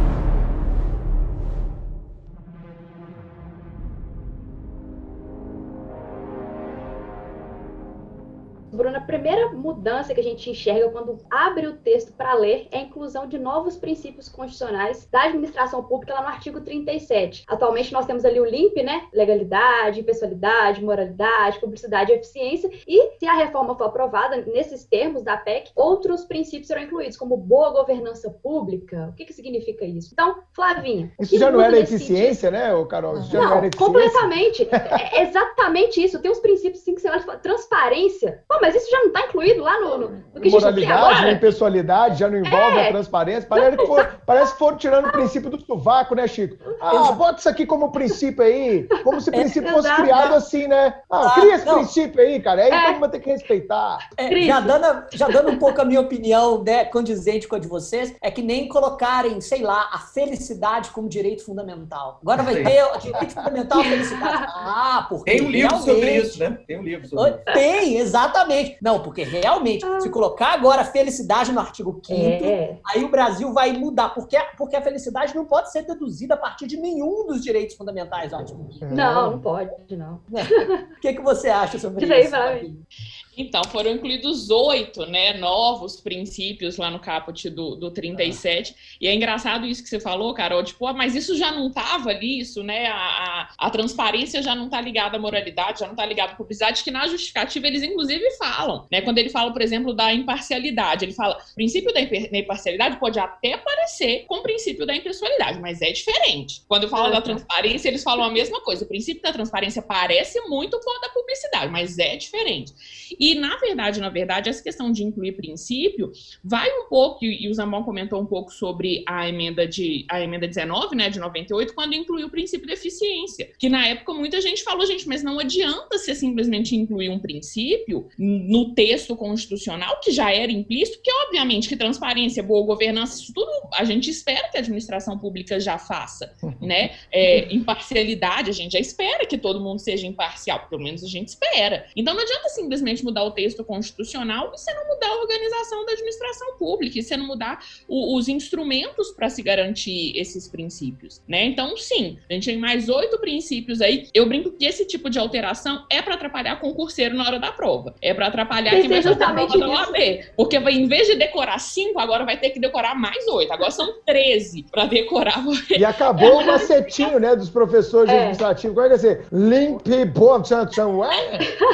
Bruna, a primeira mudança que a gente enxerga quando abre o texto para ler é a inclusão de novos princípios constitucionais da administração pública lá no artigo 37. Atualmente nós temos ali o LIMP, né? Legalidade, impessoalidade, moralidade, publicidade e eficiência. E se a reforma for aprovada nesses termos da PEC, outros princípios serão incluídos, como boa governança pública. O que, que significa isso? Então, Flavinha. Isso já não era eficiência, sentido? né, Carol? Isso já não, não era eficiência. completamente. é exatamente isso. Tem uns princípios assim que você olha transparência. Pô, mas isso já não está incluído lá no, no, no que Moralidade, impessoalidade, já não envolve é. a transparência. Parece que, for, parece que foram tirando o princípio do sovaco, né, Chico? Ah, bota isso aqui como princípio aí. Como se o princípio fosse criado assim, né? Ah, ah cria esse não. princípio aí, cara. Aí é. todo mundo tem que respeitar. É, já, dando, já dando um pouco a minha opinião, né, condizente com a de vocês, é que nem colocarem, sei lá, a felicidade como direito fundamental. Agora vai ter o direito fundamental a felicidade. Ah, porque Tem um livro sobre isso, né? Tem um livro sobre isso. Tem, exatamente. Não, porque realmente, se colocar agora a felicidade no artigo 5 é. aí o Brasil vai mudar. Porque, porque a felicidade não pode ser deduzida a partir de nenhum dos direitos fundamentais do artigo 5 Não, não pode, não. O que, que você acha sobre isso? Então, foram incluídos oito né, novos princípios lá no caput do, do 37. Ah. E é engraçado isso que você falou, Carol, tipo, ah, mas isso já não estava ali, isso, né? A, a, a, transparência já não está ligada à moralidade, já não está ligada à publicidade, que na justificativa eles, inclusive, falam. Né? Quando ele fala, por exemplo, da imparcialidade, ele fala: o princípio da imparcialidade pode até parecer com o princípio da impessoalidade, mas é diferente. Quando fala da transparência, eles falam a mesma coisa. O princípio da transparência parece muito com o da publicidade, mas é diferente. E, na verdade, na verdade, essa questão de incluir princípio vai um pouco, e o Zambon comentou um pouco sobre a emenda de a emenda 19, né, de 98, quando incluiu o princípio de eficiência, que na época muita gente falou, gente, mas não adianta você simplesmente incluir um princípio no texto constitucional que já era implícito, que obviamente que transparência, boa governança, isso tudo a gente espera que a administração pública já faça, né? É, imparcialidade, a gente já espera que todo mundo seja imparcial, pelo menos a gente espera. Então não adianta simplesmente mudar mudar o texto constitucional e você não mudar a organização da administração pública, e você não mudar o, os instrumentos para se garantir esses princípios, né? Então, sim, a gente tem mais oito princípios aí. Eu brinco que esse tipo de alteração é para atrapalhar concurseiro na hora da prova. É para atrapalhar quem vai a prova da OAB. Porque vai, em vez de decorar cinco, agora vai ter que decorar mais oito. Agora são treze para decorar. E acabou o macetinho, né, dos professores é. administrativos. Como é que vai ser? Limpe, bom, tchan, tchan,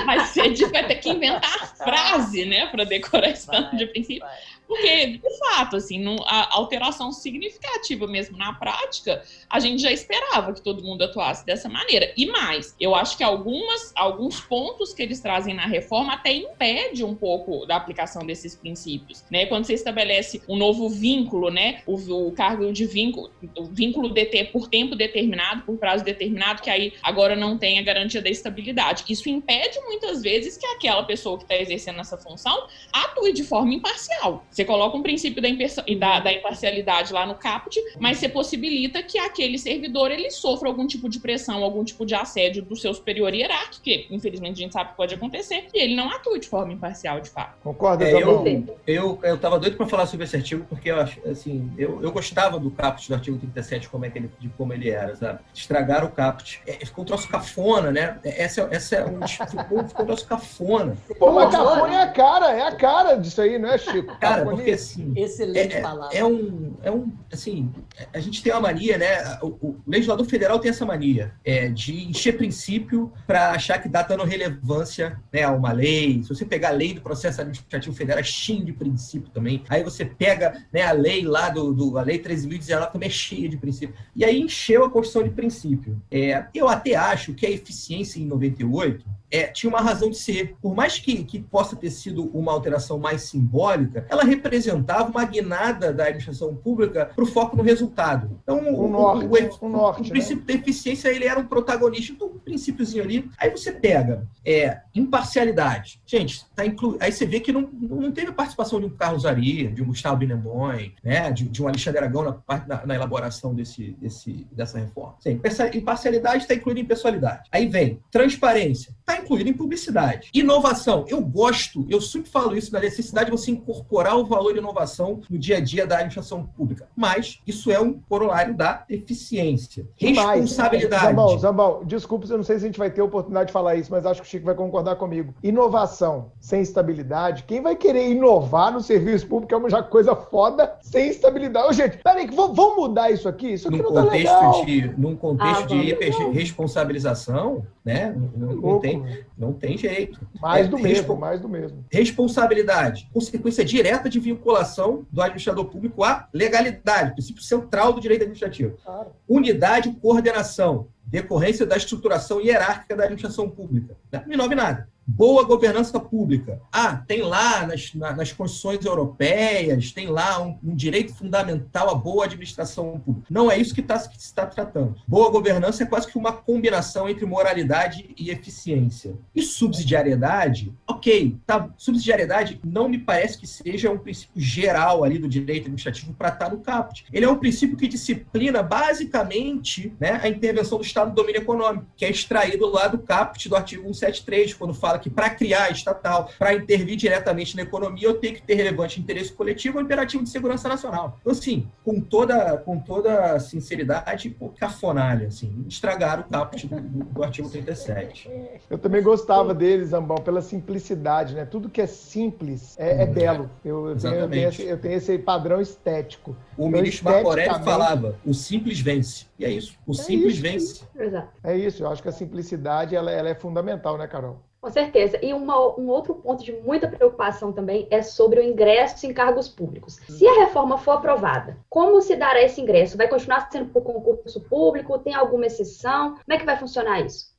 Vai ser, vai ter que inventar inventar frase, né, para decoração de princípio. Vai. Porque, de fato, assim, a alteração significativa mesmo na prática, a gente já esperava que todo mundo atuasse dessa maneira. E mais, eu acho que algumas, alguns pontos que eles trazem na reforma até impede um pouco da aplicação desses princípios, né? Quando você estabelece um novo vínculo, né? O, o cargo de vínculo, o vínculo DT por tempo determinado, por prazo determinado, que aí agora não tem a garantia da estabilidade. Isso impede muitas vezes que aquela pessoa que está exercendo essa função atue de forma imparcial. Você coloca um princípio da, da, da, imparcialidade lá no caput, mas você possibilita que aquele servidor ele sofra algum tipo de pressão, algum tipo de assédio do seu superior hierárquico, que infelizmente a gente sabe que pode acontecer, e ele não atue de forma imparcial, de fato. Concorda, é, eu, eu, eu tava doido para falar sobre esse artigo, porque eu acho, assim, eu, eu gostava do caput do artigo 37, como é que ele, de como ele era, sabe? Estragaram o caput. É, ficou um troço cafona, né? Essa, essa é um, ficou, ficou um troço cafona. Pô, mas cafona é a cara, é a cara disso aí, não é, Chico? Cara, porque assim. Excelente é, é, palavra. É um, é um. Assim, a gente tem uma mania, né? O, o legislador federal tem essa mania é, de encher princípio para achar que dá dando relevância né, a uma lei. Se você pegar a lei do processo administrativo federal, é cheio de princípio também. Aí você pega né, a lei lá do, do a lei 13.019 também é cheia de princípio. E aí encheu a Constituição de princípio. É, eu até acho que a eficiência em 98 é, tinha uma razão de ser. Por mais que, que possa ter sido uma alteração mais simbólica, ela representava uma guinada da administração pública para o foco no resultado. Então, o, o norte, o, o, o, norte, o né? princípio da eficiência ele era um protagonista do princípiozinho ali. Aí você pega é, imparcialidade. Gente, tá inclu... aí você vê que não, não teve participação de um Carlos Aria, de um Gustavo Binemon, né, de, de um Alexandre Aragão na, na, na elaboração desse, desse, dessa reforma. Sim, imparcialidade está incluída em pessoalidade. Aí vem transparência, está incluída em publicidade. Inovação, eu gosto, eu sempre falo isso da necessidade de você incorporar o valor e inovação no dia a dia da administração pública. Mas isso é um corolário da eficiência. Responsabilidade. Zambão, Zambão, desculpa, eu não sei se a gente vai ter oportunidade de falar isso, mas acho que o Chico vai concordar comigo. Inovação sem estabilidade, quem vai querer inovar no serviço público é uma coisa foda sem estabilidade. Ô, gente, peraí, vamos mudar isso aqui? Isso aqui num não tá contexto legal. De, num contexto ah, de responsabilização, né? Não, não, tem, não tem jeito. Mais é, do mesmo, mais do mesmo. Responsabilidade, consequência direta de vinculação do administrador público à legalidade, princípio central do direito administrativo. Claro. Unidade e coordenação, decorrência da estruturação hierárquica da administração pública. Não inove nada boa governança pública. Ah, tem lá nas, nas constituições europeias, tem lá um, um, direito fundamental à boa administração pública. Não é isso que, tá, que se está tratando. Boa governança é quase que uma combinação entre moralidade e eficiência. E subsidiariedade, ok, tá, subsidiariedade não me parece que seja um princípio geral ali do direito administrativo para estar no caput. Ele é um princípio que disciplina basicamente né, a intervenção do Estado no domínio econômico, que é extraído lá do caput do artigo 173, quando fala que para criar estatal, para intervir diretamente na economia, eu tenho que ter relevante interesse coletivo ou imperativo de segurança nacional. Então, assim, com toda, com toda sinceridade, pô, cafonalha, assim, estragaram o caput do, do, artigo 37. Eu também gostava deles, Zambão, pela simplicidade, né? Tudo que é simples é, é uhum. belo. Eu, eu, tenho, eu, tenho esse, eu, tenho, esse, padrão estético. O então, ministro Marco Aurélio falava, o simples vence. E é isso, o é simples isso. vence. Exato. É isso, eu acho que a simplicidade ela, ela é fundamental, né, Carol? Com certeza. E uma, um outro ponto de muita preocupação também é sobre o ingresso em cargos públicos. Se a reforma for aprovada, como se dará esse ingresso? Vai continuar sendo por concurso público? Tem alguma exceção? Como é que vai funcionar isso?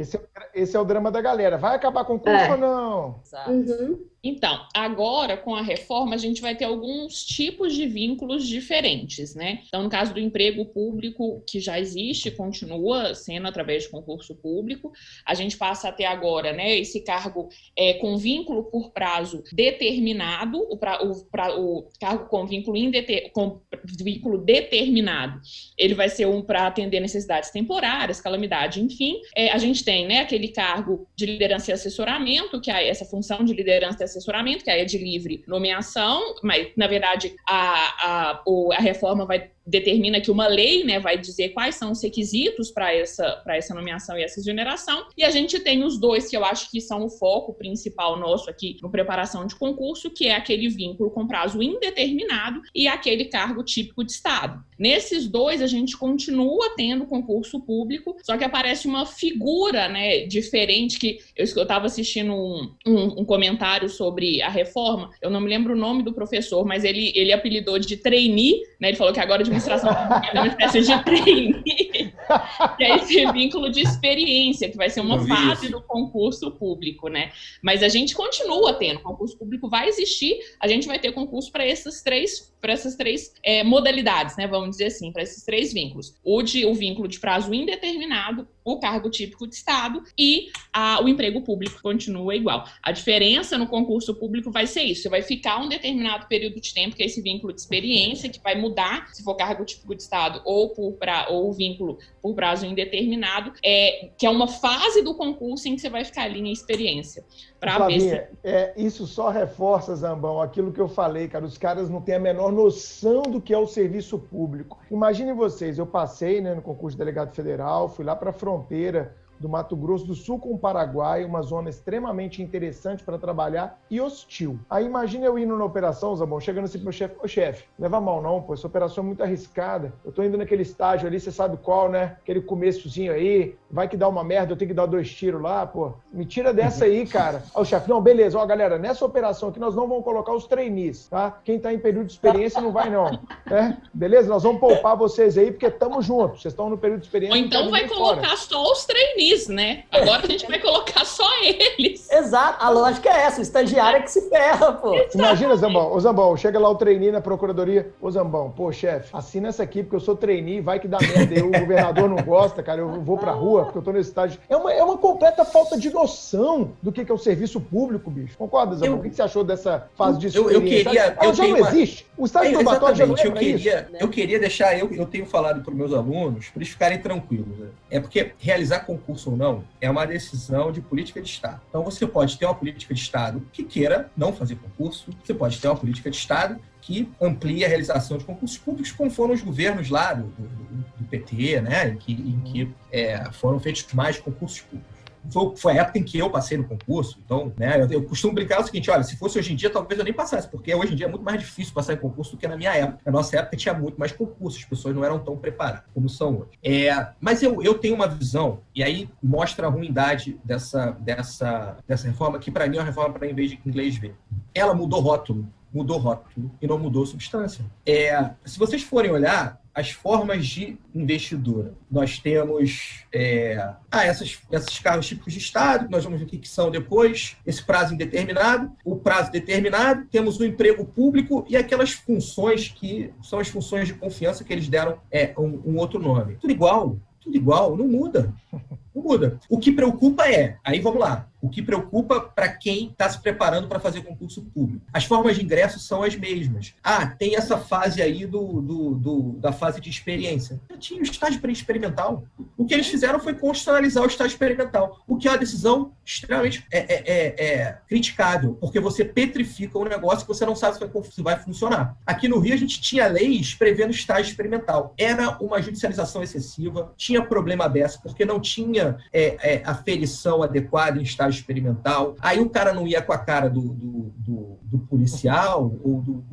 Esse, é, esse é o drama da galera. Vai acabar com o concurso é. ou não? Exato. Uhum. Então, agora com a reforma, a gente vai ter alguns tipos de vínculos diferentes, né? Então, no caso do emprego público, que já existe, continua sendo através de concurso público, a gente passa a ter agora, né, esse cargo é, com vínculo por prazo determinado, o, pra, o, pra, o cargo com vínculo, indeter, com vínculo determinado, ele vai ser um para atender necessidades temporárias, calamidade, enfim. É, a gente tem, né, aquele cargo de liderança e assessoramento, que é essa função de liderança e assessoramento, que aí é de livre nomeação, mas, na verdade, a, a, a reforma vai determina que uma lei né, vai dizer quais são os requisitos para essa, essa nomeação e essa exoneração. E a gente tem os dois que eu acho que são o foco principal nosso aqui no preparação de concurso, que é aquele vínculo com prazo indeterminado e aquele cargo típico de Estado. Nesses dois, a gente continua tendo concurso público, só que aparece uma figura né, diferente que eu estava assistindo um, um, um, comentário sobre a reforma, eu não me lembro o nome do professor, mas ele, ele apelidou de trainee, né, ele falou que agora de administração pública é uma espécie de treine, que é esse vínculo de experiência, que vai ser uma fase do concurso público, né? Mas a gente continua tendo, concurso público vai existir, a gente vai ter concurso para essas três para essas três é, modalidades, né? Vamos dizer assim, para esses três vínculos: o de o vínculo de prazo indeterminado, o cargo típico de Estado e a, o emprego público continua igual. A diferença no concurso público vai ser isso: você vai ficar um determinado período de tempo, que é esse vínculo de experiência, que vai mudar se for cargo típico de Estado ou por pra, ou vínculo por prazo indeterminado, é, que é uma fase do concurso em que você vai ficar ali em experiência. Para ver se... é, isso só reforça, Zambão, aquilo que eu falei, cara. Os caras não têm a menor noção do que é o serviço público. Imaginem vocês, eu passei né, no concurso de delegado federal, fui lá para a fronteira do Mato Grosso do Sul com o Paraguai, uma zona extremamente interessante para trabalhar e hostil. Aí imagina eu indo na operação, Zabão, chegando assim pro meu chefe, ô chefe, leva mal não, pô, essa operação é muito arriscada. Eu tô indo naquele estágio ali, você sabe qual, né? Aquele começozinho aí, vai que dá uma merda, eu tenho que dar dois tiros lá, pô. Me tira dessa aí, cara. Aí o chefe, não, beleza, ó, galera, nessa operação aqui nós não vamos colocar os trainees, tá? Quem tá em período de experiência não vai não, né? Beleza? Nós vamos poupar vocês aí porque estamos juntos, vocês estão no período de experiência. Ou então vai colocar fora. só os trainees né? Agora a gente vai colocar só eles. Exato, a lógica é essa, o estagiário é que se ferra, pô. Imagina, Zambão, ô Zambão, chega lá o trainee na procuradoria, ô Zambão, pô, chefe, assina essa aqui porque eu sou trainee, vai que dá merda o governador não gosta, cara, eu vou pra rua porque eu tô nesse estágio. É uma, é uma completa falta de noção do que é o serviço público, bicho. Concorda, Zambão? Eu, o que você achou dessa fase de Eu, eu queria... Eu já não uma... existe? O estágio é, probatório já não é eu queria, isso? Eu queria deixar, eu, eu tenho falado para meus alunos, para eles ficarem tranquilos, né? É porque realizar concurso ou não é uma decisão de política de Estado. Então você pode ter uma política de Estado que queira não fazer concurso, você pode ter uma política de Estado que amplie a realização de concursos públicos, como foram os governos lá do, do, do PT, né, em que, em que é, foram feitos mais concursos públicos foi, foi, a época em que eu passei no concurso. Então, né, eu, eu, costumo brincar o seguinte: olha, se fosse hoje em dia, talvez eu nem passasse, porque hoje em dia é muito mais difícil passar em concurso do que na minha época. Na nossa época tinha muito mais concursos, as pessoas não eram tão preparadas como são hoje. É, mas eu, eu tenho uma visão, e aí mostra a ruindade dessa, dessa, dessa reforma, que para mim é uma reforma para de inglês ver. Ela mudou rótulo, mudou rótulo e não mudou substância. É, se vocês forem olhar, as formas de investidora. Nós temos é, ah, essas, esses carros típicos de Estado, nós vamos ver o que são depois, esse prazo indeterminado, o prazo determinado, temos o emprego público e aquelas funções que são as funções de confiança que eles deram é, um, um outro nome. Tudo igual, tudo igual, não muda. Não muda. O que preocupa é, aí vamos lá, o que preocupa para quem está se preparando para fazer concurso público. As formas de ingresso são as mesmas. Ah, tem essa fase aí do, do, do da fase de experiência. Já tinha o estágio experimental. O que eles fizeram foi constitucionalizar o estágio experimental, o que é uma decisão extremamente é, é, é, é criticável, porque você petrifica um negócio que você não sabe se vai, se vai funcionar. Aqui no Rio, a gente tinha leis prevendo estágio experimental. Era uma judicialização excessiva, tinha problema aberto, porque não tinha é, é, aferição adequada em estágio experimental. Aí o cara não ia com a cara do, do, do, do policial ou do,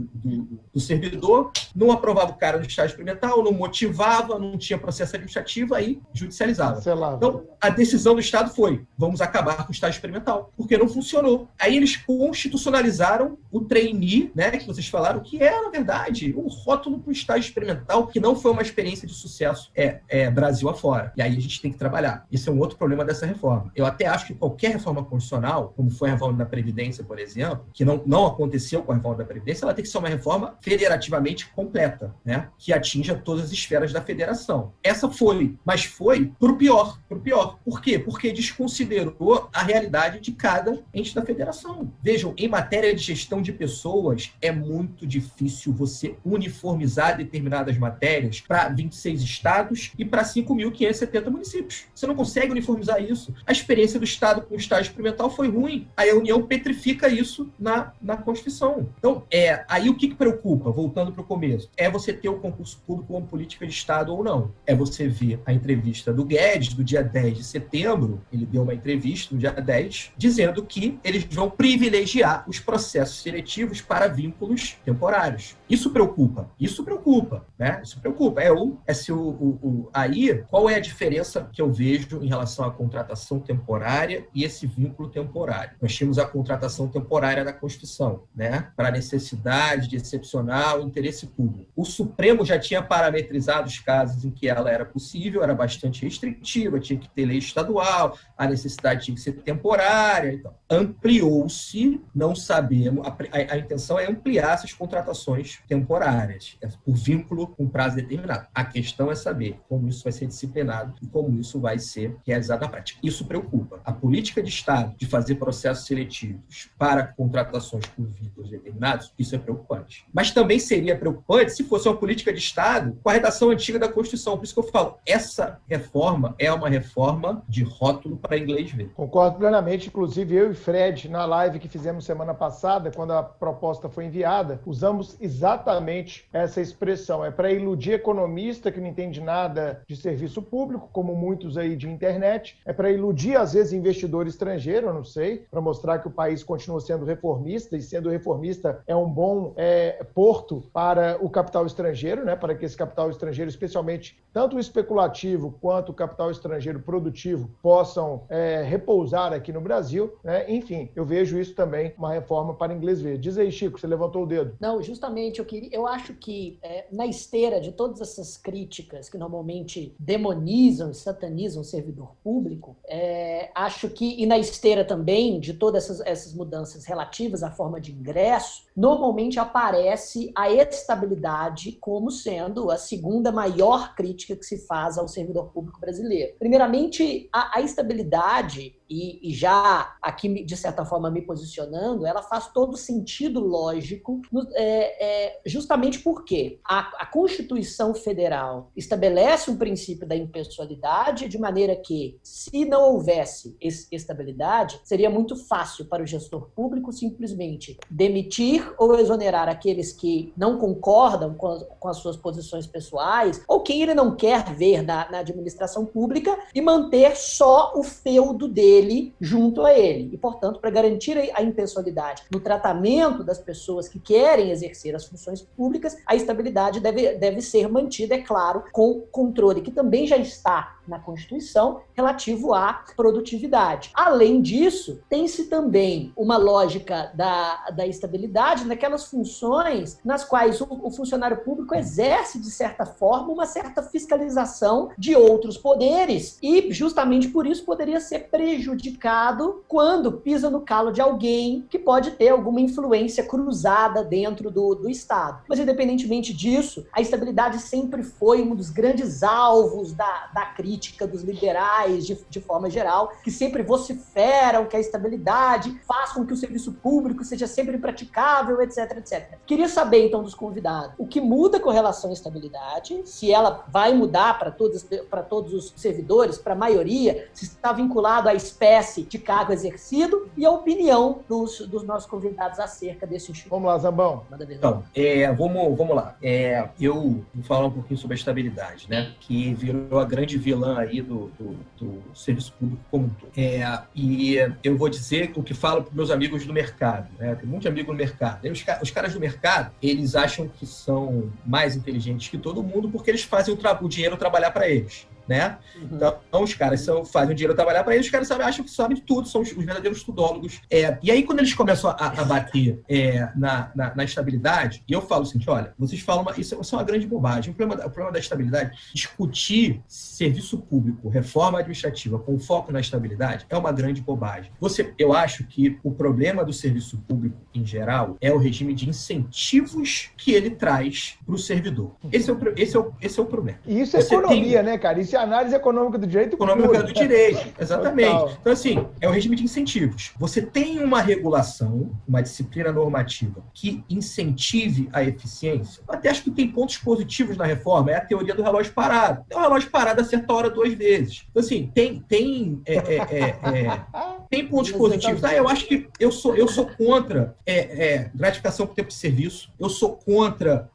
do, servidor, não aprovava o cara no estágio experimental, não motivava, não tinha processo administrativo, aí judicializava. Então, a decisão do Estado foi: vamos acabar com o estágio experimental, porque não funcionou. Aí eles constitucionalizaram o trainee, né, que vocês falaram, que é, na verdade, um rótulo para o estágio experimental, que não foi uma experiência de sucesso é, é, Brasil afora. E aí a gente tem que trabalhar. Esse é um outro problema dessa reforma. Eu até acho que qualquer reforma constitucional, como foi a reforma da Previdência, por exemplo, que não, não aconteceu com a reforma da Previdência, ela tem que ser uma reforma federativamente completa, né? que atinja todas as esferas da federação. Essa foi, mas foi para o pior, para o pior. Por quê? Porque desconsiderou a realidade de cada ente da federação. Vejam, em matéria de gestão de pessoas, é muito difícil você uniformizar determinadas matérias para 26 estados e para 5.570 municípios. Você não consegue uniformizar isso. A experiência do Estado com o Estado estágio experimental foi ruim. Aí a União petrifica isso na, na Constituição. Então, é, aí o que, que preocupa, voltando para o começo, é você ter o concurso público como política de Estado ou não. É você ver a entrevista do Guedes, do dia 10 de setembro, ele deu uma entrevista no dia 10, dizendo que eles vão privilegiar os processos seletivos para vínculos temporários. Isso preocupa. Isso preocupa, né? Isso preocupa. É o, é se o, o, o aí, qual é a diferença que eu vejo em relação à contratação temporária e esse vínculo temporário. Nós tínhamos a contratação temporária da Constituição, né, para necessidade de excepcional interesse público. O Supremo já tinha parametrizado os casos em que ela era possível, era bastante restritiva, tinha que ter lei estadual, a necessidade tinha que ser temporária. Então, ampliou-se, não sabemos, a, a, a, intenção é ampliar essas contratações temporárias, é por vínculo com prazo determinado. A questão é saber como isso vai ser disciplinado e como isso vai ser realizado na prática. Isso preocupa. A política de Estado de fazer processos seletivos para contratações por vínculos determinados, isso é preocupante. Mas também seria preocupante se fosse uma política de Estado com a redação antiga da Constituição. Por isso que eu falo, essa reforma é uma reforma de rótulo para inglês ver. Concordo plenamente. Inclusive, eu e Fred, na live que fizemos semana passada, quando a proposta foi enviada, usamos exatamente essa expressão. É para iludir economista que não entende nada de serviço público, como muitos aí de internet. É para iludir, às vezes, investidores estrangeiro, eu não sei, para mostrar que o país continua sendo reformista e sendo reformista é um bom é, porto para o capital estrangeiro, né? Para que esse capital estrangeiro, especialmente tanto o especulativo quanto o capital estrangeiro produtivo, possam é, repousar aqui no Brasil. Né? Enfim, eu vejo isso também uma reforma para inglês ver. Diz aí, Chico, você levantou o dedo. Não, justamente eu queria, eu acho que é, na esteira de todas essas críticas que normalmente demonizam e satanizam o servidor público, é, acho que e na esteira também de todas essas, essas mudanças relativas à forma de ingresso, normalmente aparece a estabilidade como sendo a segunda maior crítica que se faz ao servidor público brasileiro. Primeiramente, a, a estabilidade e, e, já aqui, de certa forma, me posicionando, ela faz todo sentido lógico, é, é, justamente porque a, a, Constituição Federal estabelece um princípio da impessoalidade, de maneira que, se não houvesse estabilidade, seria muito fácil para o gestor público simplesmente demitir ou exonerar aqueles que não concordam com, a, com as suas posições pessoais, ou quem ele não quer ver na, na administração pública, e manter só o feudo dele dele junto a ele. E, portanto, para garantir a impessoalidade no tratamento das pessoas que querem exercer as funções públicas, a estabilidade deve, deve ser mantida, é claro, com controle, que também já está na Constituição relativo à produtividade. Além disso, tem-se também uma lógica da, da estabilidade naquelas funções nas quais o, o, funcionário público exerce, de certa forma, uma certa fiscalização de outros poderes e, justamente por isso, poderia ser prejudicado quando pisa no calo de alguém que pode ter alguma influência cruzada dentro do, do Estado. Mas, independentemente disso, a estabilidade sempre foi um dos grandes alvos da, da crise política dos liberais, de, de forma geral, que sempre vociferam que a estabilidade faz com que o serviço público seja sempre praticável, etc, etc. Queria saber, então, dos convidados, o que muda com relação à estabilidade, se ela vai mudar para todos, para todos os servidores, para a maioria, se está vinculado à espécie de cargo exercido e a opinião dos, dos nossos convidados acerca desse instituto. Vamos lá, Zambão. Então, é, vamos, vamos lá. É, eu vou falar um pouquinho sobre a estabilidade, né? Que virou a grande vilã aí do, do, do serviço público como um todo. É, e eu vou dizer o que falo para meus amigos do mercado. Né? Tem muitos amigos no mercado. Os, os, caras do mercado, eles acham que são mais inteligentes que todo mundo porque eles fazem o, o dinheiro trabalhar para eles né? Uhum. Então, os caras são, fazem o dinheiro trabalhar para eles, os caras sabem, acham que sabem de tudo, são os, os verdadeiros tudólogos. É, e aí, quando eles começam a, a bater é, na, na, na, estabilidade, e eu falo assim, olha, vocês falam, uma, isso, isso é uma grande bobagem. O problema, o problema da estabilidade, discutir serviço público, reforma administrativa com foco na estabilidade, é uma grande bobagem. Você, eu acho que o problema do serviço público, em geral, é o regime de incentivos que ele traz para o servidor. Esse é o, esse, é o, esse é o problema. E isso é Você economia, tem... né, cara? Isso é análise econômica do direito. Econômica do direito, exatamente. Total. Então, assim, é o regime de incentivos. Você tem uma regulação, uma disciplina normativa que incentive a eficiência. Eu até acho que tem pontos positivos na reforma, é a teoria do relógio parado. É o relógio parado a certa hora duas vezes. Então, assim, tem, tem, é, é, é, é tem pontos positivos. Ah, eu acho que eu sou, eu sou contra é, gratificação por tempo de serviço, eu sou contra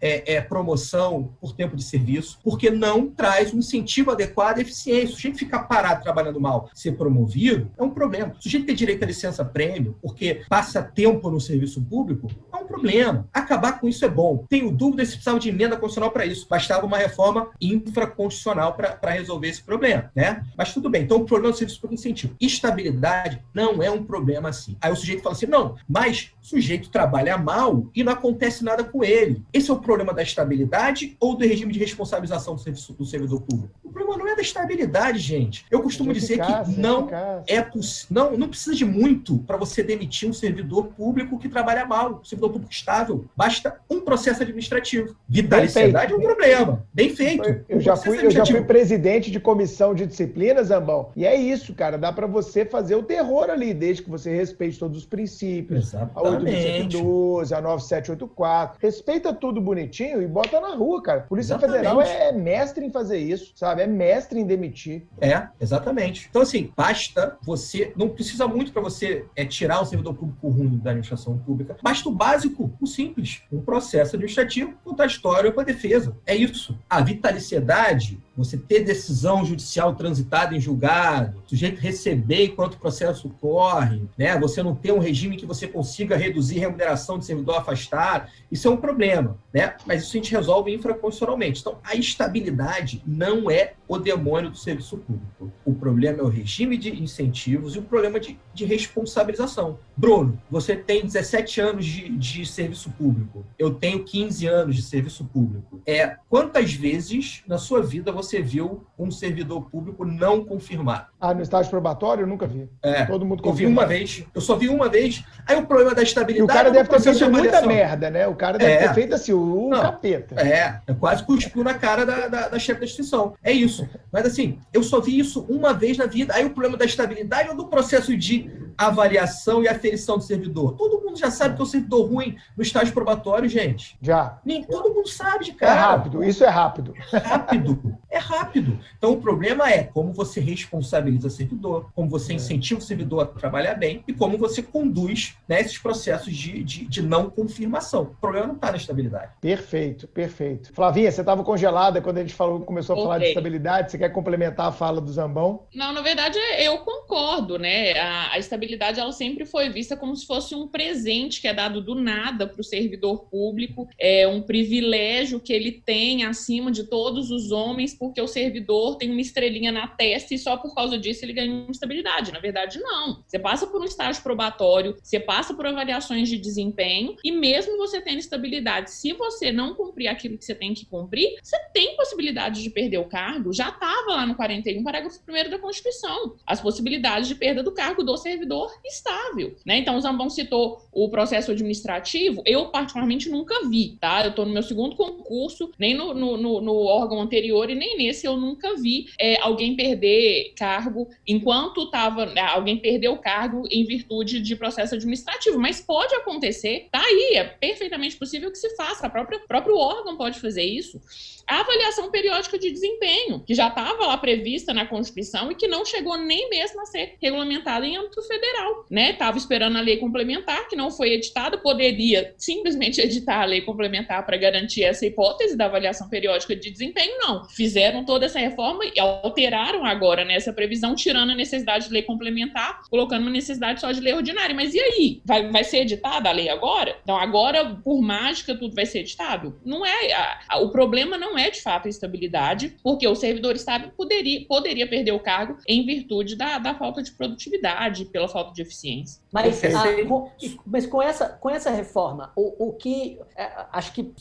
promoção por tempo de serviço, porque não traz um incentivo adequado adequada e eficiente. Se o sujeito ficar parado trabalhando mal, ser promovido, é um problema. O sujeito ter direito à licença prêmio, porque passa tempo no serviço público, é um problema. Acabar com isso é bom. Tenho dúvida se precisava de emenda constitucional para isso. Bastava uma reforma infraconstitucional para resolver esse problema, né? Mas tudo bem. Então, o problema do serviço público incentivo. Estabilidade não é um problema assim. Aí o sujeito fala assim, não, mas o sujeito trabalha mal e não acontece nada com ele. Esse é o problema da estabilidade ou do regime de responsabilização do, serviço, do servidor público? O problema não é da estabilidade, gente. Eu costumo dizer que não é não não precisa de muito para você demitir um servidor público que trabalha mal, um servidor público estável. Basta um processo administrativo. Vitaliciedade é um problema. Bem feito. Eu, já fui, eu já fui presidente de comissão de disciplina, Zambão. E é isso, cara. Dá para você fazer o terror ali, desde que você respeite todos os princípios. Exatamente. A 8712, a 9784. Respeita tudo bonitinho e bota na rua, cara. Polícia Exatamente. Federal é mestre em fazer isso, sabe? É mestre mestre em demitir. É, exatamente. Então, assim, basta você. Não precisa muito para você é, tirar o servidor público ruim da administração pública. Basta o básico, o simples. Um processo administrativo contraditório para a defesa. É isso. A vitaliciedade você ter decisão judicial transitada em julgado, sujeito receber enquanto o processo corre, né? Você não ter um regime que você consiga reduzir remuneração de servidor afastado, isso é um problema, né? Mas isso a gente resolve infraconstitucionalmente. Então, a estabilidade não é o demônio do serviço público. O problema é o regime de incentivos e o problema de, de responsabilização. Bruno, você tem 17 anos de, de serviço público. Eu tenho 15 anos de serviço público. É quantas vezes na sua vida você viu um servidor público não confirmado? Ah, no estágio probatório eu nunca vi. É. Todo mundo confirma. Eu vi uma vez. Eu só vi uma vez. Aí o problema da estabilidade. E o cara deve ter feito muita merda, né? O cara deve é. ter feito assim, o não, capeta. É, é quase cuspiu na cara da, da, da chefe da instituição. É isso. Mas assim, eu só vi isso uma vez na vida. Aí o problema da estabilidade ou do processo de avaliação e aferição do servidor? Todo mundo já sabe que é um servidor ruim no estágio probatório, gente. Já. Nem todo mundo sabe, de é cara. É rápido, isso é rápido. É rápido. É rápido. Então o problema é como você responsabiliza o servidor, como você é. incentiva o servidor a trabalhar bem e como você conduz né, esses processos de, de, de não confirmação. O problema não está na estabilidade. Perfeito, perfeito. Flavinha, você estava congelada quando a gente falou, começou a okay. falar de estabilidade. Você quer complementar a fala do Zambão? Não, na verdade eu concordo, né? A, a estabilidade ela sempre foi vista como se fosse um presente que é dado do nada para o servidor público, é um privilégio que ele tem acima de todos os homens, porque o servidor tem uma estrelinha na testa e só por causa disso ele ganha uma estabilidade. Na verdade, não. Você passa por um estágio probatório, você passa por avaliações de desempenho e mesmo você tendo estabilidade, se você não cumprir aquilo que você tem que cumprir, você tem possibilidade de perder o cargo. Já estava lá no 41, parágrafo 1 da Constituição. As possibilidades de perda do cargo do servidor estável. Né? Então, o Zambon citou o processo administrativo. Eu, particularmente, nunca vi, tá? Eu estou no meu segundo concurso, nem no, no, no, no, órgão anterior e nem nesse eu nunca vi é, alguém perder cargo enquanto estava. Né, alguém perdeu o cargo em virtude de processo administrativo. Mas pode acontecer, tá aí, é perfeitamente possível que se faça. O próprio, próprio órgão pode fazer isso. A avaliação periódica de desempenho, que já estava lá prevista na Constituição e que não chegou nem mesmo a ser regulamentada em âmbito federal, né? Estava esperando a lei complementar, que não foi editada, poderia simplesmente editar a lei complementar para garantir essa hipótese da avaliação periódica de desempenho, não. Fizeram toda essa reforma e alteraram agora nessa né, previsão, tirando a necessidade de lei complementar, colocando uma necessidade só de lei ordinária. Mas e aí? Vai, vai ser editada a lei agora? Então, agora, por mágica, tudo vai ser editado? Não é. A, a, o problema não é de fato a estabilidade, porque o servidor estável poderia, poderia perder o cargo em virtude da, da falta de produtividade, pela falta de eficiência. Mas, a, com, mas com, essa, com essa reforma, o, o que é, acho que